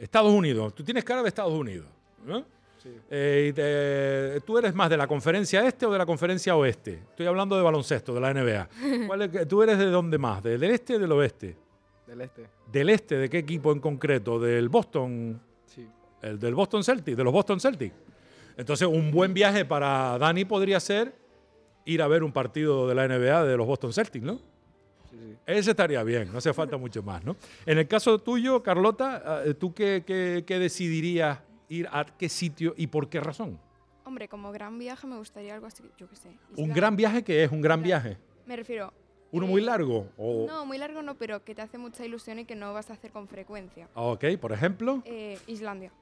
Estados Unidos. Tú tienes cara de Estados Unidos. ¿no? sí. Eh, y te- ¿Tú eres más de la conferencia este o de la conferencia oeste? Estoy hablando de baloncesto, de la NBA. ¿Cuál es que- ¿Tú eres de dónde más? ¿Del este o del oeste? Del este. ¿Del este? ¿De qué equipo en concreto? ¿Del Boston? Sí. ¿El del Boston Celtics? ¿De los Boston Celtics? Entonces, un buen viaje para Dani podría ser ir a ver un partido de la NBA de los Boston Celtics, ¿no? Sí, sí. Ese estaría bien, no hace falta mucho más, ¿no? En el caso tuyo, Carlota, eh, ¿tú qué, qué- qué decidirías ir a qué sitio y por qué razón? Hombre, como gran viaje me gustaría algo así, yo qué sé. ¿Un gran viaje que es un gran viaje? Me refiero... ¿Uno eh, muy largo? O, No, muy largo no, pero que te hace mucha ilusión y que no vas a hacer con frecuencia. Ah, Ok, por ejemplo, Eh, Islandia.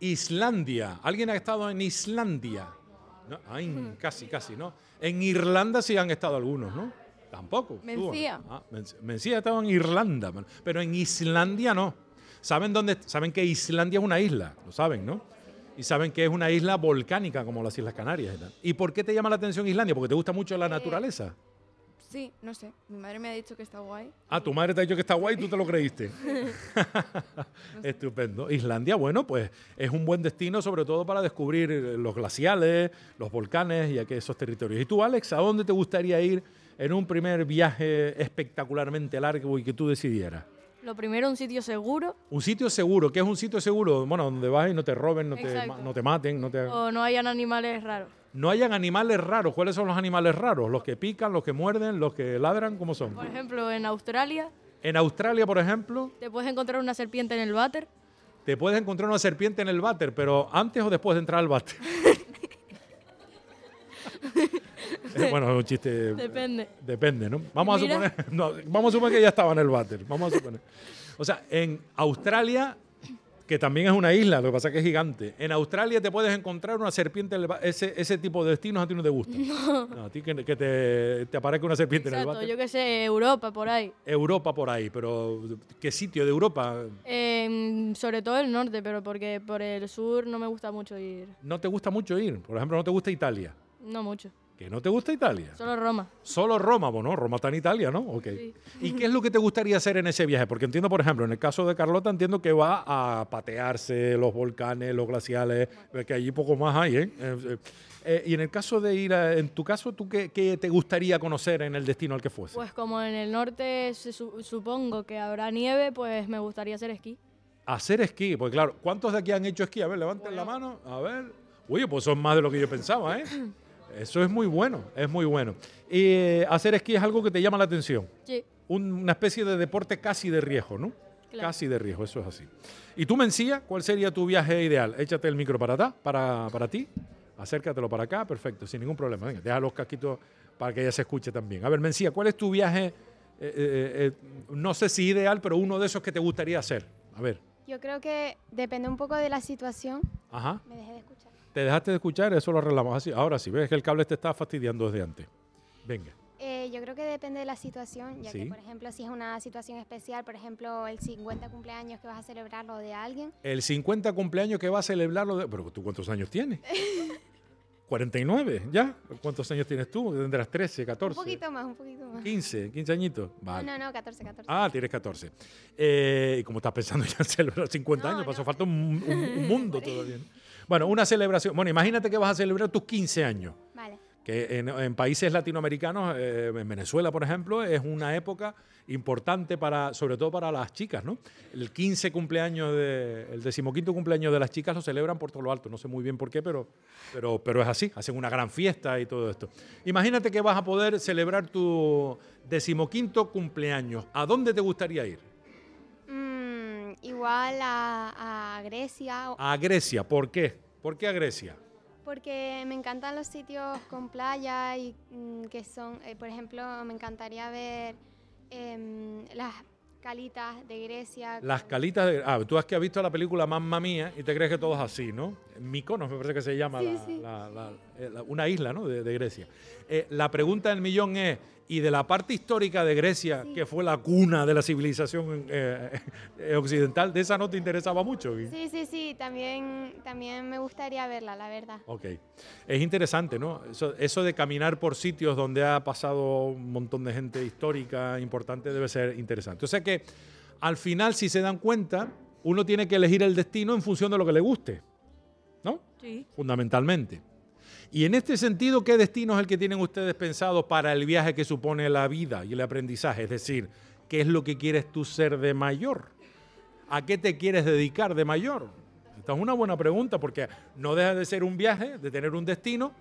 Islandia. ¿Alguien ha estado en Islandia? No, ay, casi, casi, ¿no? En Irlanda sí han estado algunos, ¿no? Tampoco. Mencía. Ah, Men- Mencía ha estado en Irlanda, pero en Islandia no. ¿Saben dónde? Saben que Islandia es una isla, lo saben, ¿no? Y saben que es una isla volcánica como las Islas Canarias. y tal. ¿Y por qué te llama la atención Islandia? Porque te gusta mucho la Eh, naturaleza. Sí, no sé. Mi madre me ha dicho que está guay. Ah, tu madre te ha dicho que está guay y tú te lo creíste. Estupendo. Islandia, bueno, pues es un buen destino sobre todo para descubrir eh, los glaciales, los volcanes y aquellos territorios. ¿Y tú, Alex, a dónde te gustaría ir en un primer viaje espectacularmente largo y que tú decidieras? Lo primero, un sitio seguro Un sitio seguro. ¿Qué es un sitio seguro? Bueno, donde vas y no te roben, no te, no maten, no te... o no hayan animales raros. No hayan animales raros. ¿Cuáles son los animales raros? ¿Los que pican, los que muerden, los que ladran? ¿Cómo son? Por ejemplo, en Australia En Australia, por ejemplo, te puedes encontrar una serpiente en el váter. te puedes encontrar una serpiente en el váter, pero antes o después de entrar al váter. bueno, es un chiste. Depende. Depende, ¿no? Vamos a suponer, no, vamos a suponer que ya estaba en el váter. Vamos a suponer. O sea, en Australia que también es una isla, lo que pasa es que es gigante. En Australia te puedes encontrar una serpiente, en el ese, ese tipo de destinos a ti no te gusta. No, a ti que, que te, te aparezca una serpiente en el Exacto, váter. yo que sé, Europa, por ahí. Europa por ahí, pero ¿qué sitio de Europa? Em, sobre todo el norte, pero porque por el sur no me gusta mucho ir. No te gusta mucho ir. Por ejemplo, no te gusta Italia. No mucho. ¿Que no te gusta Italia? Solo Roma. Solo Roma, bueno, Roma está en Italia, ¿no? Ok. ¿Y qué es lo que te gustaría hacer en ese viaje? Porque entiendo, por ejemplo, en el caso de Carlota, entiendo que va a patearse los volcanes, los glaciales, que allí poco más hay, ¿eh? Eh, eh, eh, y en el caso de ir, a- en tu caso, ¿tú qué, qué te gustaría conocer en el destino al que fuese? Pues como en el norte se su- supongo que habrá nieve, pues me gustaría hacer esquí. Hacer esquí, pues claro, ¿cuántos de aquí han hecho esquí? A ver, levanten la mano, a ver. Oye, pues son más de lo que yo pensaba, ¿eh? Eso es muy bueno, es muy bueno. Y eh, hacer esquí es algo que te llama la atención. Sí. Un- una especie de deporte casi de riesgo, ¿no? Claro. Casi de riesgo, eso es así. ¿Y tú, Mencía, cuál sería tu viaje ideal? Échate el micro para acá, para, para ti. Acércatelo para acá, perfecto, sin ningún problema. Venga, deja los casquitos para que ella se escuche también. A ver, Mencía, ¿cuál es tu viaje? eh, eh, eh, no sé si ideal, pero uno de esos que te gustaría hacer. A ver, Yo creo que depende un poco de la situación. ajá. Me dejé de escuchar. ¿Te dejaste de escuchar? Eso lo arreglamos así. Ahora sí, ves que el cable te está fastidiando desde antes. Venga. Eh, yo creo que depende de la situación, ya Sí. que, por ejemplo, si es una situación especial, por ejemplo, el 50 cumpleaños que vas a celebrarlo de alguien, El 50 cumpleaños que va a celebrarlo. De... Pero tú, ¿cuántos años tienes? 49, ¿ya? ¿Cuántos años tienes tú? Tendrás 13, 14. un poquito más, un poquito más. 15, 15 añitos. Vale. No, no, no, 14, 14. Ah, tienes 14. Eh, y como estás pensando ya en celebrar 50 años, pasó falta un, un- un mundo todavía. ¿no? Bueno, una celebración. Bueno, imagínate que vas a celebrar tus 15 años. Vale. Que en, en países latinoamericanos, eh, en Venezuela, por ejemplo, es una época importante para, sobre todo para las chicas, ¿no? El 15 cumpleaños, de, el decimoquinto cumpleaños de las chicas lo celebran por todo lo alto. No sé muy bien por qué, pero, pero, pero es así. Hacen una gran fiesta y todo esto. Imagínate que vas a poder celebrar tu decimoquinto cumpleaños. ¿A dónde te gustaría ir? Igual a, a Grecia, A Grecia. ¿Por qué? ¿Por qué a Grecia? porque me encantan los sitios con playa y mm, que son, eh, por ejemplo, me encantaría ver em, las calitas de Grecia. Las calitas de... Ah, tú has que has visto la película Mamma Mía y te crees que todo es así, ¿no? Mykonos me parece que se llama Sí, la- sí. la- la- eh, la- una isla, ¿no? De, de Grecia. Eh, la pregunta del millón es, ¿y de la parte histórica de Grecia, que fue la cuna de la civilización eh, eh, occidental, de esa no te interesaba mucho? Sí, sí, sí, también, también me gustaría verla, la verdad. Ok. Es interesante, ¿no? Eso, eso de caminar por sitios donde ha pasado un montón de gente histórica importante debe ser interesante. O sea que al final, si se dan cuenta, uno tiene que elegir el destino en función de lo que le guste, ¿no? Sí. Fundamentalmente. Y en este sentido, ¿qué destino es el que tienen ustedes pensado para el viaje que supone la vida y el aprendizaje? Es decir, ¿qué es lo que quieres tú ser de mayor? ¿A qué te quieres dedicar de mayor? Esta es una buena pregunta porque no deja de ser un viaje, de tener un destino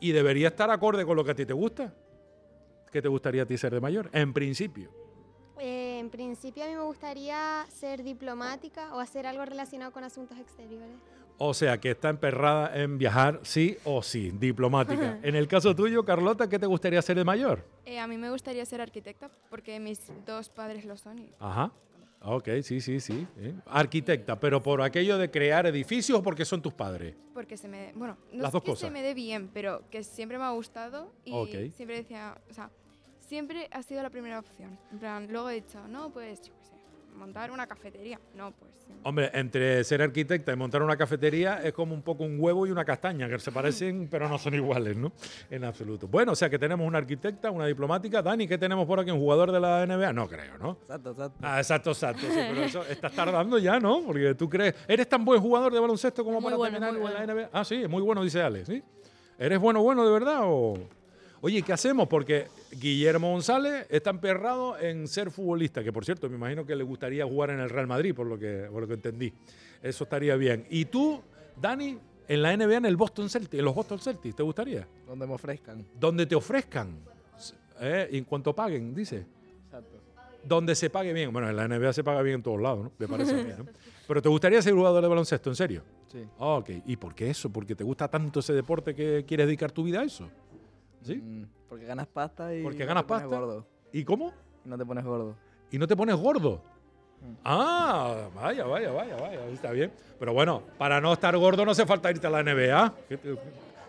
y debería estar acorde con lo que a ti te gusta. ¿Qué te gustaría a ti ser de mayor? En principio. Eh, en principio a mí me gustaría ser diplomática o hacer algo relacionado con asuntos exteriores. O sea, que está emperrada en viajar sí o sí, diplomática. en el caso tuyo, Carlota, ¿qué te gustaría ser de mayor? Eh, a mí me gustaría ser arquitecta porque mis dos padres lo son. y- Ajá. Ok, sí, sí, sí. ¿eh? Arquitecta, pero por aquello de crear edificios o porque son tus padres. Porque se me... Bueno, no Las es dos que cosas. se me dé bien, pero que siempre me ha gustado y siempre decía... O sea, siempre ha sido la primera opción. En plan, luego he dicho, no, pues, yo montar una cafetería. No, pues... sí. Hombre, entre ser arquitecta y montar una cafetería es como un poco un huevo y una castaña, que se parecen, pero no son iguales, ¿no? En absoluto. Bueno, o sea que tenemos una arquitecta, una diplomática. Dani, ¿qué tenemos por aquí? ¿Un jugador de la NBA? No creo, ¿no? Exacto, exacto. Ah, exacto, exacto. Sí, pero eso estás tardando ya, ¿no? Porque tú crees. ¿Eres tan buen jugador de baloncesto como Muy para bueno, terminar en la NBA? Ah, sí, es muy bueno, dice Ale, ¿sí? ¿Eres bueno, bueno de verdad o.? Oye, ¿qué hacemos? Porque Guillermo González está emperrado en ser futbolista, que por cierto, me imagino que le gustaría jugar en el Real Madrid, por lo que, por lo que entendí. Eso estaría bien. ¿Y tú, Dani, en la NBA, en el Boston Celtics, en los Boston Celtics, ¿te gustaría? Donde me ofrezcan. Donde te ofrezcan, ¿eh? en cuanto paguen, dice. Exacto. Donde se pague bien. Bueno, en la NBA se paga bien en todos lados, ¿no? Me parece a mí, ¿no? Pero ¿te gustaría ser jugador de baloncesto, en serio? Sí. Ok. ¿Y por qué eso? ¿Porque te gusta tanto ese deporte que quieres dedicar tu vida a eso? ¿Sí? Mm, porque ganas pasta y. Porque no ganas te pones pasta. gordo. ¿Y cómo? Y no te pones gordo. ¿Y no te pones gordo? Ah, vaya, vaya, vaya, vaya, está bien. Pero bueno, para no estar gordo no hace falta irte a la NBA, que,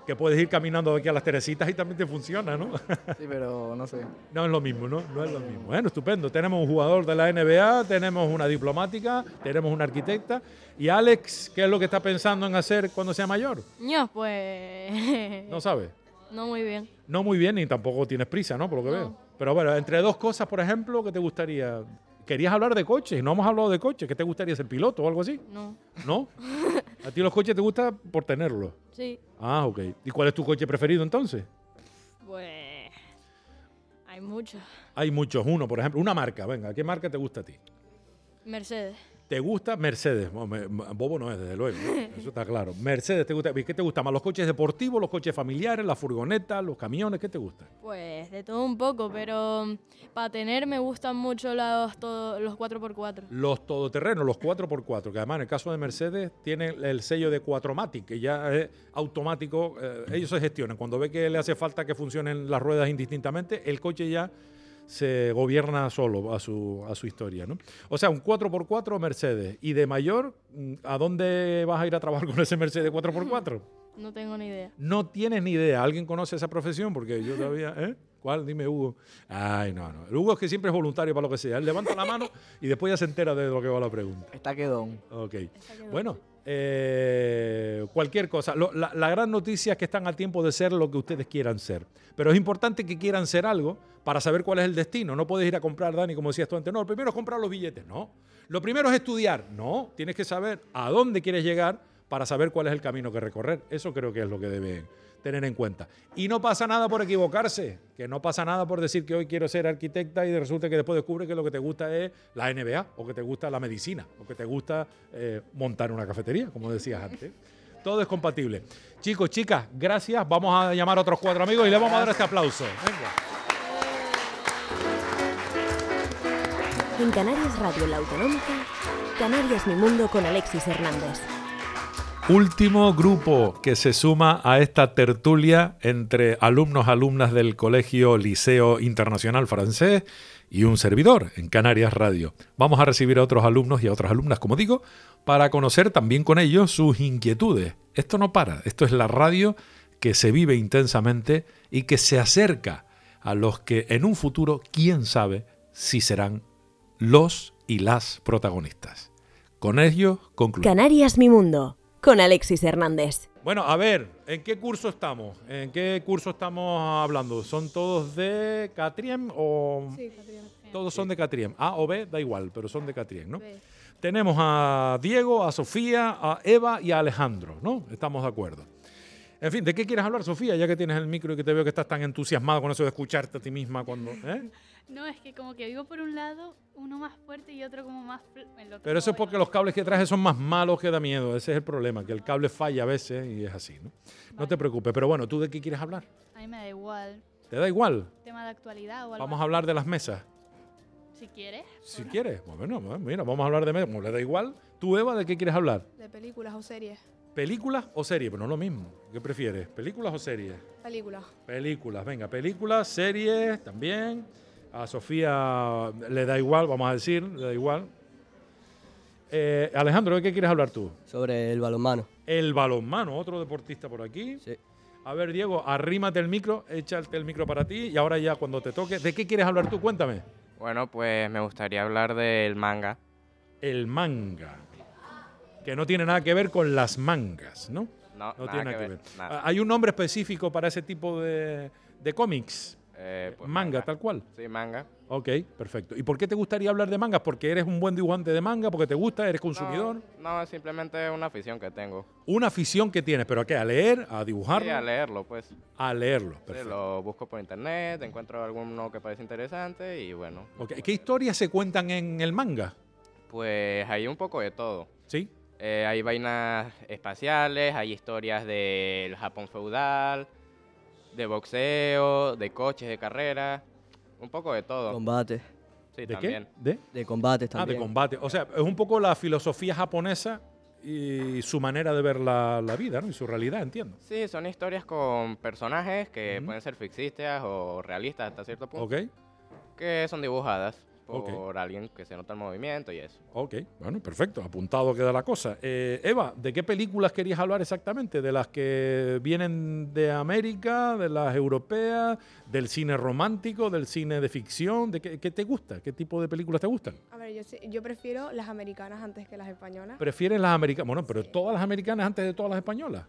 que puedes ir caminando de aquí a las Teresitas y también te funciona, ¿no? Sí, pero no sé. No es lo mismo, ¿no? No es lo mismo. Bueno, estupendo. Tenemos un jugador de la NBA, tenemos una diplomática, tenemos una arquitecta. ¿Y Alex, qué es lo que está pensando en hacer cuando sea mayor? No, pues. No sabe. No muy bien. No muy bien ni tampoco tienes prisa, ¿no? Por lo que No. veo. Pero bueno, entre dos cosas, por ejemplo, ¿qué te gustaría? Querías hablar de coches y no hemos hablado de coches. ¿Qué te gustaría ser piloto o algo así? No. ¿No? ¿A ti los coches te gustan por tenerlos? Sí. Ah, ok. ¿Y cuál es tu coche preferido entonces? Pues. Hay muchos. Hay muchos. Uno, por ejemplo. Una marca. Venga, ¿qué marca te gusta a ti? Mercedes. ¿Te gusta Mercedes? Bobo no es, desde luego. Eso está claro. Mercedes, ¿te gusta? ¿Qué te gusta más? ¿Los coches deportivos, los coches familiares, las furgonetas, los camiones? ¿Qué te gusta? Pues de todo un poco, pero mm, para tener me gustan mucho los, todo- los 4x4. Los todoterrenos, los 4x4, que además en el caso de Mercedes tienen el sello de 4matic, que ya es automático, eh, ellos se gestionan. Cuando ve que le hace falta que funcionen las ruedas indistintamente, el coche ya se gobierna solo a su, a su historia. ¿no? O sea, un 4x4 Mercedes. Y de mayor, mm, ¿a dónde vas a ir a trabajar con ese Mercedes 4x4? No tengo ni idea. No tienes ni idea. ¿Alguien conoce esa profesión? Porque yo todavía... ¿eh? ¿Cuál? Dime, Hugo. Ay, no, no. El Hugo es que siempre es voluntario para lo que sea. Él levanta la mano y después ya se entera de lo que va la pregunta. Está quedón. Ok. Bueno, eh, cualquier cosa. Lo- la, la gran noticia es que están a tiempo de ser lo que ustedes quieran ser. Pero es importante que quieran ser algo para saber cuál es el destino. No puedes ir a comprar, Dani, como decías tú antes. No, lo primero es comprar los billetes. No. Lo primero es estudiar. No. Tienes que saber a dónde quieres llegar para saber cuál es el camino que recorrer. Eso creo que es lo que deben tener en cuenta. Y no pasa nada por equivocarse, que no pasa nada por decir que hoy quiero ser arquitecta y resulta que después descubre que lo que te gusta es la NBA, o que te gusta la medicina, o que te gusta eh, montar una cafetería, como decías antes. Todo es compatible. Chicos, chicas, gracias. Vamos a llamar a otros cuatro amigos y les vamos a dar este aplauso. Venga. En Canarias Radio La Autonómica, Canarias Mi Mundo con Alexis Hernández. Último grupo que se suma a esta tertulia entre alumnos, alumnas del Colegio Liceo Internacional Francés y un servidor en Canarias Radio. Vamos a recibir a otros alumnos y a otras alumnas, como digo, para conocer también con ellos sus inquietudes. Esto no para, esto es la radio que se vive intensamente y que se acerca a los que en un futuro, quién sabe si serán los y las protagonistas. Con ellos concluimos. Canarias Mi Mundo con Alexis Hernández. Bueno, a ver, ¿en qué curso estamos? ¿En qué curso estamos hablando? ¿Son todos de Catriem o...? Sí, Catrien. Todos son de Catriem. A o B, da igual, pero son de Catriem, ¿no? Tenemos a Diego, a Sofía, a Eva y a Alejandro, ¿no? Estamos de acuerdo. En fin, ¿de qué quieres hablar, Sofía? Ya que tienes el micro y que te veo que estás tan entusiasmada con eso de escucharte a ti misma cuando... ¿eh? No, es que como que vivo por un lado, uno más fuerte y otro como más... que Pero eso es porque los cables que trajes son más malos que da miedo. Ese es el problema, que el cable falla a veces y es así, ¿no? No te preocupes. Pero bueno, ¿tú de qué quieres hablar? A mí me da igual. ¿Te da igual? Tema de actualidad o algo Vamos a hablar de las mesas. Si quieres. Si quieres. Bueno, bueno, mira, vamos a hablar de mesas. Como le da igual. ¿Tú, Eva, de qué quieres hablar? De películas o series. ¿Películas o series? Pero no lo mismo. ¿Qué prefieres? ¿Películas o series? Películas. Películas, venga, películas, series también. A Sofía le da igual, vamos a decir, le da igual. Eh, Alejandro, ¿de qué quieres hablar tú? Sobre el balonmano. El balonmano, otro deportista por aquí. Sí. A ver, Diego, arrímate el micro, échate el micro para ti y ahora ya cuando te toque, ¿de qué quieres hablar tú? Cuéntame. Bueno, pues me gustaría hablar del manga. El manga. Que no tiene nada que ver con las mangas, ¿no? No, No nada tiene nada que que ver, ver. nada. ¿Hay un nombre específico para ese tipo de, de cómics? Eh, pues manga, tal cual. Sí, manga. Ok, perfecto. ¿Y por qué te gustaría hablar de mangas? ¿Porque eres un buen dibujante de manga? ¿Porque te gusta? ¿Eres consumidor? No, es simplemente una afición que tengo. Una afición que tienes, ¿pero a qué? ¿A leer? ¿A dibujarlo? Sí, a leerlo, pues. A leerlo, Sí, perfecto. lo busco por internet, encuentro alguno que parece interesante y bueno, Ok, ¿Qué historias se cuentan en el manga? pues hay un poco de todo. ¿Sí? Eh, hay vainas espaciales, hay historias del Japón feudal, de boxeo, de coches, de carrera, un poco de todo. Combate. Sí, ¿De también. qué? ¿De? De combates Ah, también. de combate. O sea, es un poco la filosofía japonesa y su manera de ver la, la vida, ¿no? Y su realidad, entiendo. Sí, son historias con personajes que pueden ser ficticias o realistas hasta cierto punto. ¿Ok? Que son dibujadas. Por alguien que se nota el movimiento y eso. Ok, bueno, perfecto, apuntado queda la cosa. Eh, Eva, ¿de qué películas querías hablar exactamente? ¿De las que vienen de América, de las europeas, del cine romántico, del cine de ficción? ¿De qué, qué te gusta? ¿Qué tipo de películas te gustan? A ver, yo, sí- yo prefiero las americanas antes que las españolas. ¿Prefieres las americanas? Bueno, pero todas las americanas antes de todas las españolas.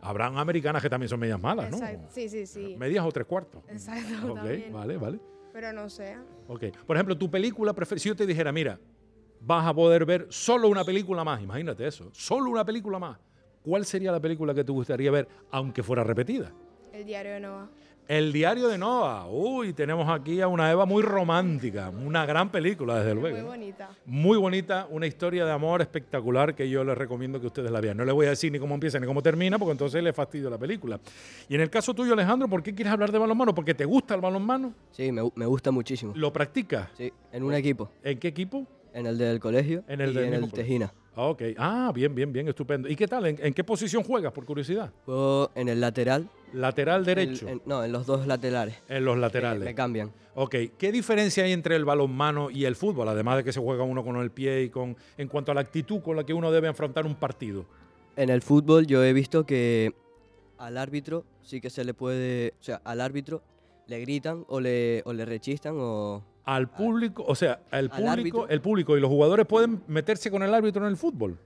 Habrán americanas que también son medias malas, ¿no? Sí, sí, sí. Medias o tres cuartos. Exacto, Ok, también. vale, vale. Pero no sé. Ok. Por ejemplo, tu película preferida, si yo te dijera, mira, vas a poder ver solo una película más, imagínate eso, solo una película más. ¿Cuál sería la película que te gustaría ver, aunque fuera repetida? El diario de Noah. El diario de Noah. Uy, tenemos aquí a una Eva muy romántica, una gran película, desde luego. Muy bonita. Muy bonita, una historia de amor espectacular que yo les recomiendo que ustedes la vean. No les voy a decir ni cómo empieza ni cómo termina, porque entonces les fastidio la película. Y en el caso tuyo, Alejandro, ¿por qué quieres hablar de balonmano? ¿Porque te gusta el balonmano? Sí, me, gu- me gusta muchísimo. ¿Lo practicas? Sí, en un equipo. ¿En qué equipo? En el del colegio En el y del en el. Tejina. Ah, Ok. Ah, bien, bien, bien, estupendo. ¿Y qué tal? ¿En, en qué posición juegas, por curiosidad? Juego en el lateral. Lateral derecho. En- en- no, en los dos laterales. En los laterales. Me, me cambian. Ok, ¿qué diferencia hay entre el balonmano y el fútbol? Además de que se juega uno con el pie y con en cuanto a la actitud con la que uno debe afrontar un partido. En el fútbol yo he visto que al árbitro sí que se le puede, o sea, al árbitro le gritan o le, o le rechistan o... Al público, o sea, el Al público, el público y los jugadores pueden meterse con el árbitro en el fútbol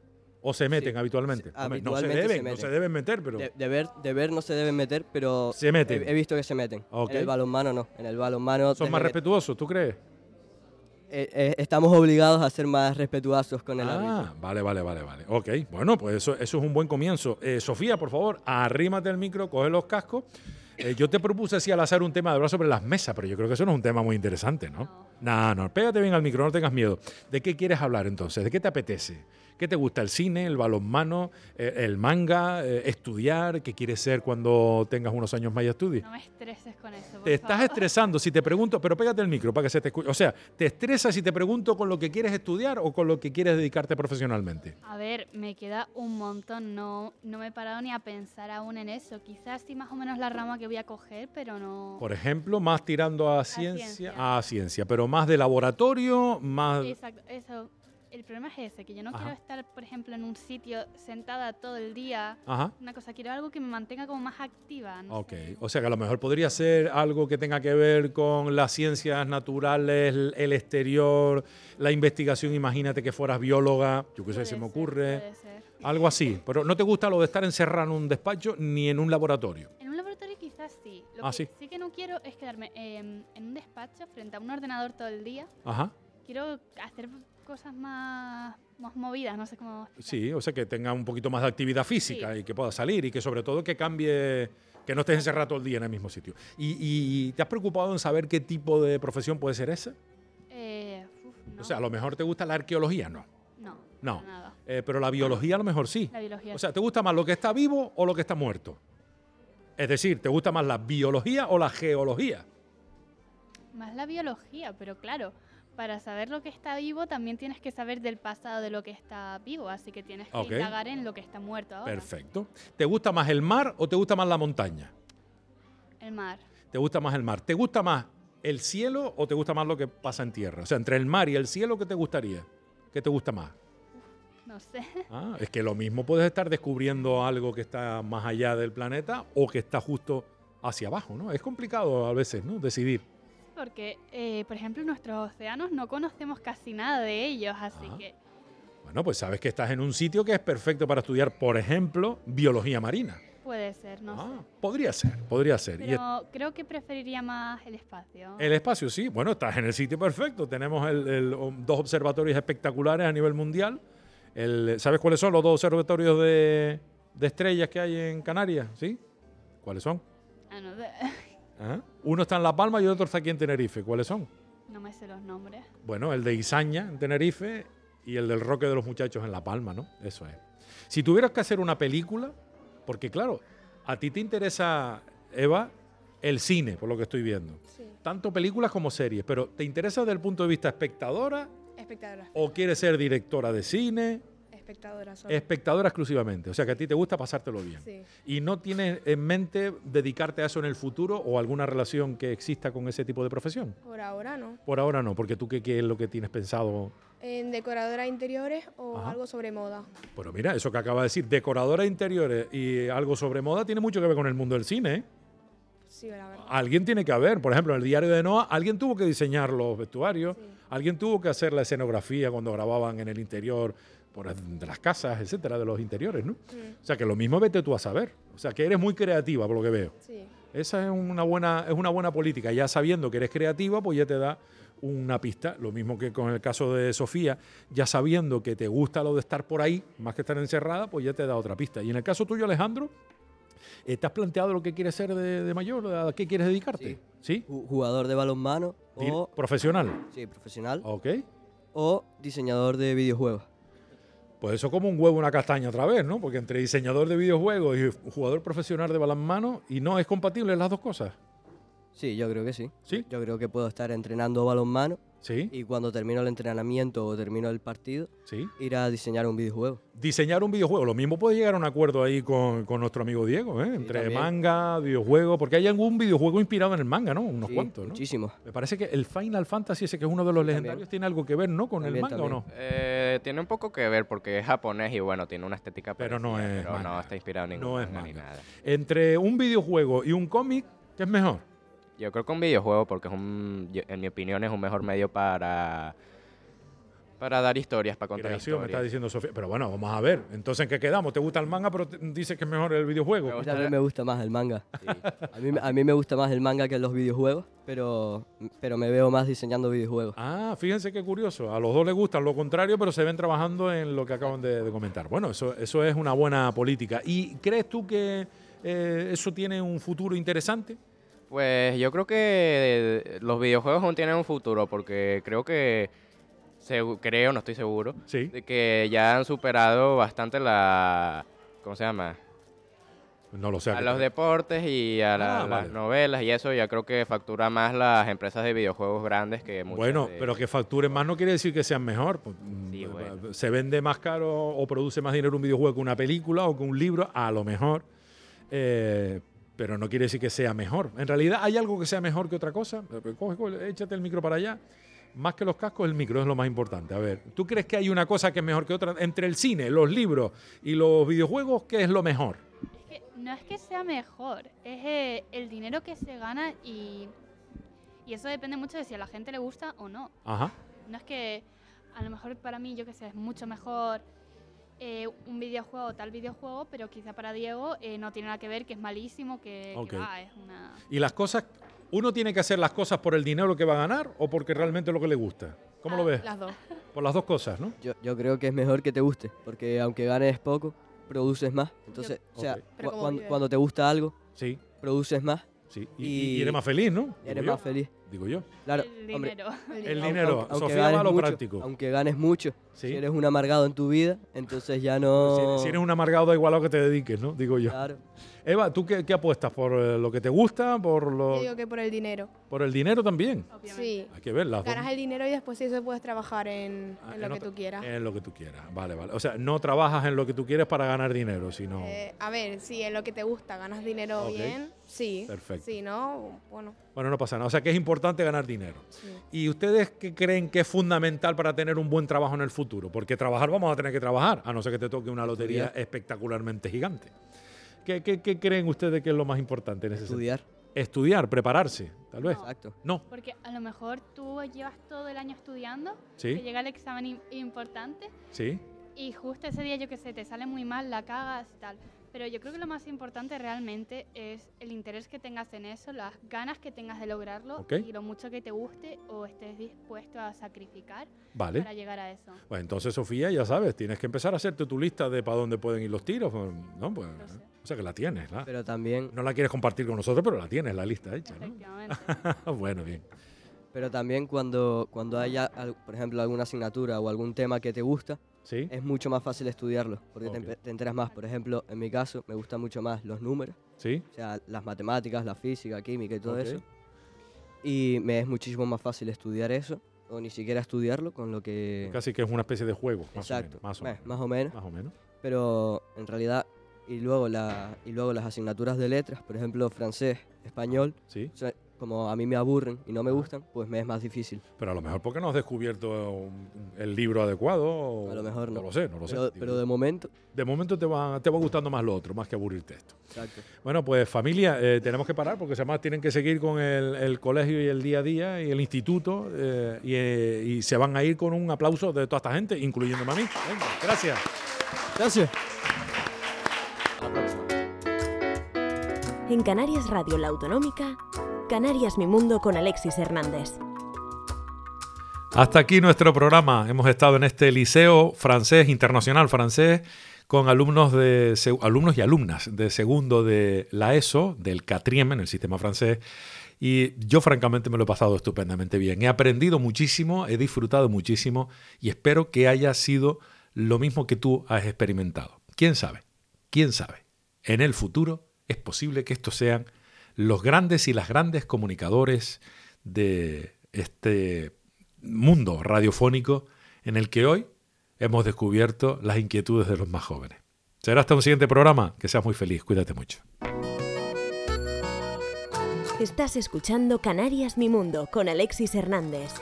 o se meten habitualmente. Hombre, no se habitualmente deben, no meten. se deben meter, pero De, de ver, de ver no se deben meter, pero... Se meten. He, he visto que se meten. Ok. En el balonmano no. En el balonmano... son más respetuosos, ¿tú crees? eh, eh, estamos obligados a ser más respetuosos con el Ah, árbitro. vale, vale, vale, vale. Ok, bueno, pues eso, eso es un buen comienzo. Eh, Sofía, por favor, arrímate el micro, coge los cascos. Eh, yo te propuse así al azar un tema de hablar sobre las mesas, pero yo creo que eso no es un tema muy interesante, ¿no? No, no, pégate bien al micro, no tengas miedo. ¿De qué quieres hablar entonces? ¿De qué te apetece? ¿Qué te gusta? ¿El cine, el balonmano, eh, el manga, eh, estudiar? ¿Qué quieres ser cuando tengas unos años más y estudies? No me estreses con eso. por Te estás favor. estresando si te pregunto, pero pégate el micro para que se te escuche. O sea, ¿te estresas si te pregunto con lo que quieres estudiar o con lo que quieres dedicarte profesionalmente? A ver, me queda un montón. No, no me he parado ni a pensar aún en eso. Quizás sí más o menos la rama que voy a coger, pero no. Por ejemplo, más tirando a ciencia, ciencia. a ciencia, pero más de laboratorio, más... Exacto, eso. El problema es ese, que yo no Ajá. quiero estar, por ejemplo, en un sitio sentada todo el día. Ajá. Una cosa, quiero algo que me mantenga como más activa. ¿no? Ok, o sea que a lo mejor podría ser algo que tenga que ver con las ciencias naturales, el- exterior, la investigación. Imagínate que fueras bióloga, yo qué sé, se me ocurre. puede ser. Algo así, pero no te gusta lo de estar encerrado en un despacho ni en un laboratorio. En un laboratorio quizás sí. Lo Ah, que sí. que no quiero es quedarme em, en un despacho frente a un ordenador todo el día. Ajá. Quiero hacer cosas más, más movidas, no sé cómo. Sí, o sea que tenga un poquito más de actividad física y que pueda salir y que sobre todo que cambie, que no estés encerrado todo el día en el mismo sitio. ¿Y, y te has preocupado en saber qué tipo de profesión puede ser esa? Eh, uf, no. O sea, a lo mejor te gusta la arqueología, no. No. No. nada. Eh, pero la biología a lo mejor sí. La biología O sea. ¿te gusta más lo que está vivo o lo que está muerto? Es decir, ¿te gusta más la biología o la geología? Más la biología, pero claro, para saber lo que está vivo también tienes que saber del pasado de lo que está vivo, así que tienes que Ok. indagar en lo que está muerto ahora. Perfecto. ¿Te gusta más el mar o te gusta más la montaña? El mar. ¿Te gusta más el mar? ¿Te gusta más el cielo o te gusta más lo que pasa en tierra? O sea, entre el mar y el cielo, ¿qué te gustaría? ¿Qué te gusta más? No sé. Ah, es que lo mismo puedes estar descubriendo algo que está más allá del planeta o que está justo hacia abajo, ¿no? Es complicado a veces, ¿no? Decidir. Porque, eh, por ejemplo, nuestros océanos no conocemos casi nada de ellos, así Ah. que Bueno, pues sabes que estás en un sitio que es perfecto para estudiar, por ejemplo, biología marina. puede ser, no Ah, sé. Podría ser, podría ser. Y Pero creo que preferiría más el espacio. el espacio, sí. Bueno, estás en el sitio perfecto. Tenemos el- el- dos observatorios espectaculares a nivel mundial. El- ¿Sabes cuáles son los dos observatorios de, de estrellas que hay en Canarias? ¿Sí? ¿Cuáles son? Ah, no, de- Uno está en La Palma y otro está aquí en Tenerife. ¿Cuáles son? no me sé los nombres. Bueno, el de Izaña en Tenerife y el del Roque de los Muchachos en La Palma, ¿no? Eso es. Si tuvieras que hacer una película, porque claro, a ti te interesa, Eva, el cine, por lo que estoy viendo. Sí. Tanto películas como series, pero ¿te interesa desde el punto de vista espectadora Espectadora. o quieres ser directora de cine? Espectadora solo. Espectadora exclusivamente. O sea que a ti te gusta pasártelo bien. Sí. ¿Y no tienes en mente dedicarte a eso en el futuro o alguna relación que exista con ese tipo de profesión? Por ahora no. Por ahora no, porque tú qué, qué es lo que tienes pensado. En decoradora de interiores o Ajá. algo sobre moda. Pero mira, eso que acaba de decir, decoradora de interiores y algo sobre moda tiene mucho que ver con el mundo del cine. ¿eh? Sí, la verdad. Alguien tiene que haber, por ejemplo, en el diario de Noah, alguien tuvo que diseñar los vestuarios, alguien tuvo que hacer la escenografía cuando grababan en el interior por, de las casas, etcétera, de los interiores, ¿no? O sea que lo mismo vete tú a saber. O sea que eres muy creativa, por lo que veo. Sí. Esa es una buena, es una buena política. Ya sabiendo que eres creativa, pues ya te da una pista. Lo mismo que con el caso de Sofía, ya sabiendo que te gusta lo de estar por ahí, más que estar encerrada, pues ya te da otra pista. Y en el caso tuyo, Alejandro, eh, ¿te has planteado lo que quieres ser de, de mayor? ¿A qué quieres dedicarte? ¿Sí? Ju- Jugador de balonmano o... ¿Profesional? Sí, profesional. Ok. O diseñador de videojuegos. Pues eso como un huevo una castaña otra vez, ¿no? Porque entre diseñador de videojuegos y jugador profesional de balonmano, ¿y no es compatible las dos cosas? Sí, yo creo que sí. ¿Sí? Yo creo que puedo estar entrenando balonmano. Sí. Y cuando termino el entrenamiento o termino el partido, Sí. ir a diseñar un videojuego. Diseñar un videojuego, lo mismo puede llegar a un acuerdo ahí con, con nuestro amigo Diego, ¿eh? Entre también. manga, videojuego, porque hay algún videojuego inspirado en el manga, ¿no? Unos Sí, cuantos, ¿no? Muchísimos. Me parece que el Final Fantasy, ese que es uno de los legendarios, tiene algo que ver, ¿no? Con el manga también. o no. Eh, tiene un poco que ver porque es japonés y bueno, tiene una estética Pero no es pero manga. no está inspirado en ningún No es manga ni nada. Entre un videojuego y un cómic, ¿qué es mejor? Yo creo que un videojuego, porque es un, en mi opinión es un mejor medio para, para dar historias, para contar Creación, me está historias. diciendo Sofía. Pero bueno, vamos a ver. Entonces, ¿en qué quedamos? ¿Te gusta el manga, pero dices que es mejor el videojuego? A mí me gusta más el manga. A, mí, a mí me gusta más el manga que los videojuegos, pero, pero me veo más diseñando videojuegos. Ah, fíjense qué curioso. A los dos les gusta lo contrario, pero se ven trabajando en lo que acaban de, de comentar. Bueno, eso, eso es una buena política. ¿Y crees tú que eh, eso tiene un futuro interesante? Pues yo creo que los videojuegos aún tienen un futuro, porque creo que, creo, no estoy seguro, de que ya han superado bastante la, ¿cómo se llama? No lo sé. A ¿qué los deportes y a la- Ah, las vale. novelas y eso, ya creo que factura más las empresas de videojuegos grandes que muchas Bueno, de- pero que facturen más no quiere decir que sean mejor. Pues, mm, Se vende más caro o produce más dinero un videojuego que una película o que un libro, a lo mejor. Eh, pero no quiere decir que sea mejor. En realidad, ¿hay algo que sea mejor que otra cosa? Coge, coge, échate el micro para allá. Más que los cascos, el micro es lo más importante. A ver, ¿tú crees que hay una cosa que es mejor que otra? Entre el cine, los libros y los videojuegos, ¿qué es lo mejor? que no es que sea mejor, es eh, el dinero que se gana y, y eso depende mucho de si a la gente le gusta o no. Ajá. No es que a lo mejor para mí, yo que sé, es mucho mejor eh, un videojuego tal videojuego, pero quizá para Diego eh, no tiene nada que ver, que es malísimo, que, que Ok. va, es una... Y las cosas, uno tiene que hacer las cosas por el dinero que va a ganar o porque realmente es lo que le gusta. ¿Cómo lo ves? Las dos. Por las dos cosas, ¿no? Yo, yo creo que es mejor que te guste, porque aunque ganes poco, produces más. Entonces, o sea, cu- cuando, cuando te gusta algo, sí. produces más. Sí. Y, y eres más feliz, ¿no? Digo Eres yo. más feliz. Digo yo. Claro, El hombre, dinero. El aun- dinero. Sofía va ganes a lo mucho, práctico. Aunque ganes mucho, Sí. si eres un amargado en tu vida, entonces ya no... Si eres, si eres un amargado, da igual a lo que te dediques, ¿no? Digo yo. Claro. Eva, ¿tú qué, qué apuestas? ¿Por eh, lo que te gusta? ¿Por, lo, Yo digo que por el dinero. por el dinero también? Sí. Hay que ver las dos. Ganas el dinero y después sí eso puedes trabajar en, Ah, en lo en que tú quieras. En lo que tú quieras. Vale, vale. O sea, no trabajas en lo que tú quieres para ganar dinero, sino... Eh, a ver, si en lo que te gusta ganas dinero Ok. bien, sí. Perfecto. Si no, bueno. Bueno, no pasa nada. O sea, que es importante ganar dinero. Sí. ¿Y ustedes qué creen que es fundamental para tener un buen trabajo en el futuro? Porque trabajar vamos a tener que trabajar, a no ser que te toque una lotería Estudiar. espectacularmente gigante. ¿Qué, qué- qué creen ustedes que es lo más importante en ese Estudiar. sentido? Estudiar, prepararse, tal vez. Exacto. No. Porque a lo mejor tú llevas todo el año estudiando, Sí. que llega el examen im- importante Sí. y justo ese día, yo que sé, te sale muy mal, la cagas y tal. Pero yo creo que lo más importante realmente es el interés que tengas en eso, las ganas que tengas de lograrlo Ok. y lo mucho que te guste o estés dispuesto a sacrificar Vale. para llegar a eso. Pues entonces, Sofía, ya sabes, tienes que empezar a hacerte tu lista de para dónde pueden ir los tiros. pues, ¿no? Pues, o sea, que la tienes. ¿la? Pero también, No la quieres compartir con nosotros, pero la tienes, la lista hecha. ¿no? Efectivamente. bueno, bien. pero también cuando, cuando haya, por ejemplo, alguna asignatura o algún tema que te gusta, Sí. es mucho más fácil estudiarlo, porque te Ok. empe- te, enteras más. Por ejemplo, en mi caso, me gustan mucho más los números, Sí. o sea, las matemáticas, la física, química y todo Ok. eso. Y me es muchísimo más fácil estudiar eso o ni siquiera estudiarlo, con lo que... Casi que es una especie de juego, más Exacto, o menos. Más o menos. más o menos. Más o menos. Pero en realidad, y luego, la, y luego las asignaturas de letras, por ejemplo, francés, español, Sí. o sea, como a mí me aburren y no me gustan, pues me es más difícil. Pero a lo mejor porque no has descubierto un- el libro adecuado. o- A lo mejor no. No lo sé, no lo Pero, sé. pero de momento, De momento te va, te va gustando más lo otro, más que aburrirte esto. exacto. Bueno, pues familia, eh, tenemos que parar porque además tienen que seguir con el, el colegio y el día a día y el instituto eh, y, eh, y se van a ir con un aplauso de toda esta gente, incluyéndome a mí. Venga, gracias. Gracias. En Canarias Radio La Autonómica, Canarias Mi Mundo con Alexis Hernández. Hasta aquí nuestro programa. Hemos estado en este liceo francés, internacional francés, con alumnos, de, alumnos y alumnas de segundo de la ESO, del CATRIEM, en el sistema francés. Y yo francamente me lo he pasado estupendamente bien. He aprendido muchísimo, he disfrutado muchísimo y espero que haya sido lo mismo que tú has experimentado. ¿Quién sabe? ¿Quién sabe? En el futuro es posible que estos sean los grandes y las grandes comunicadores de este mundo radiofónico en el que hoy hemos descubierto las inquietudes de los más jóvenes. Será hasta un siguiente programa. Que seas muy feliz. Cuídate mucho. Estás escuchando Canarias Mi Mundo con Alexis Hernández.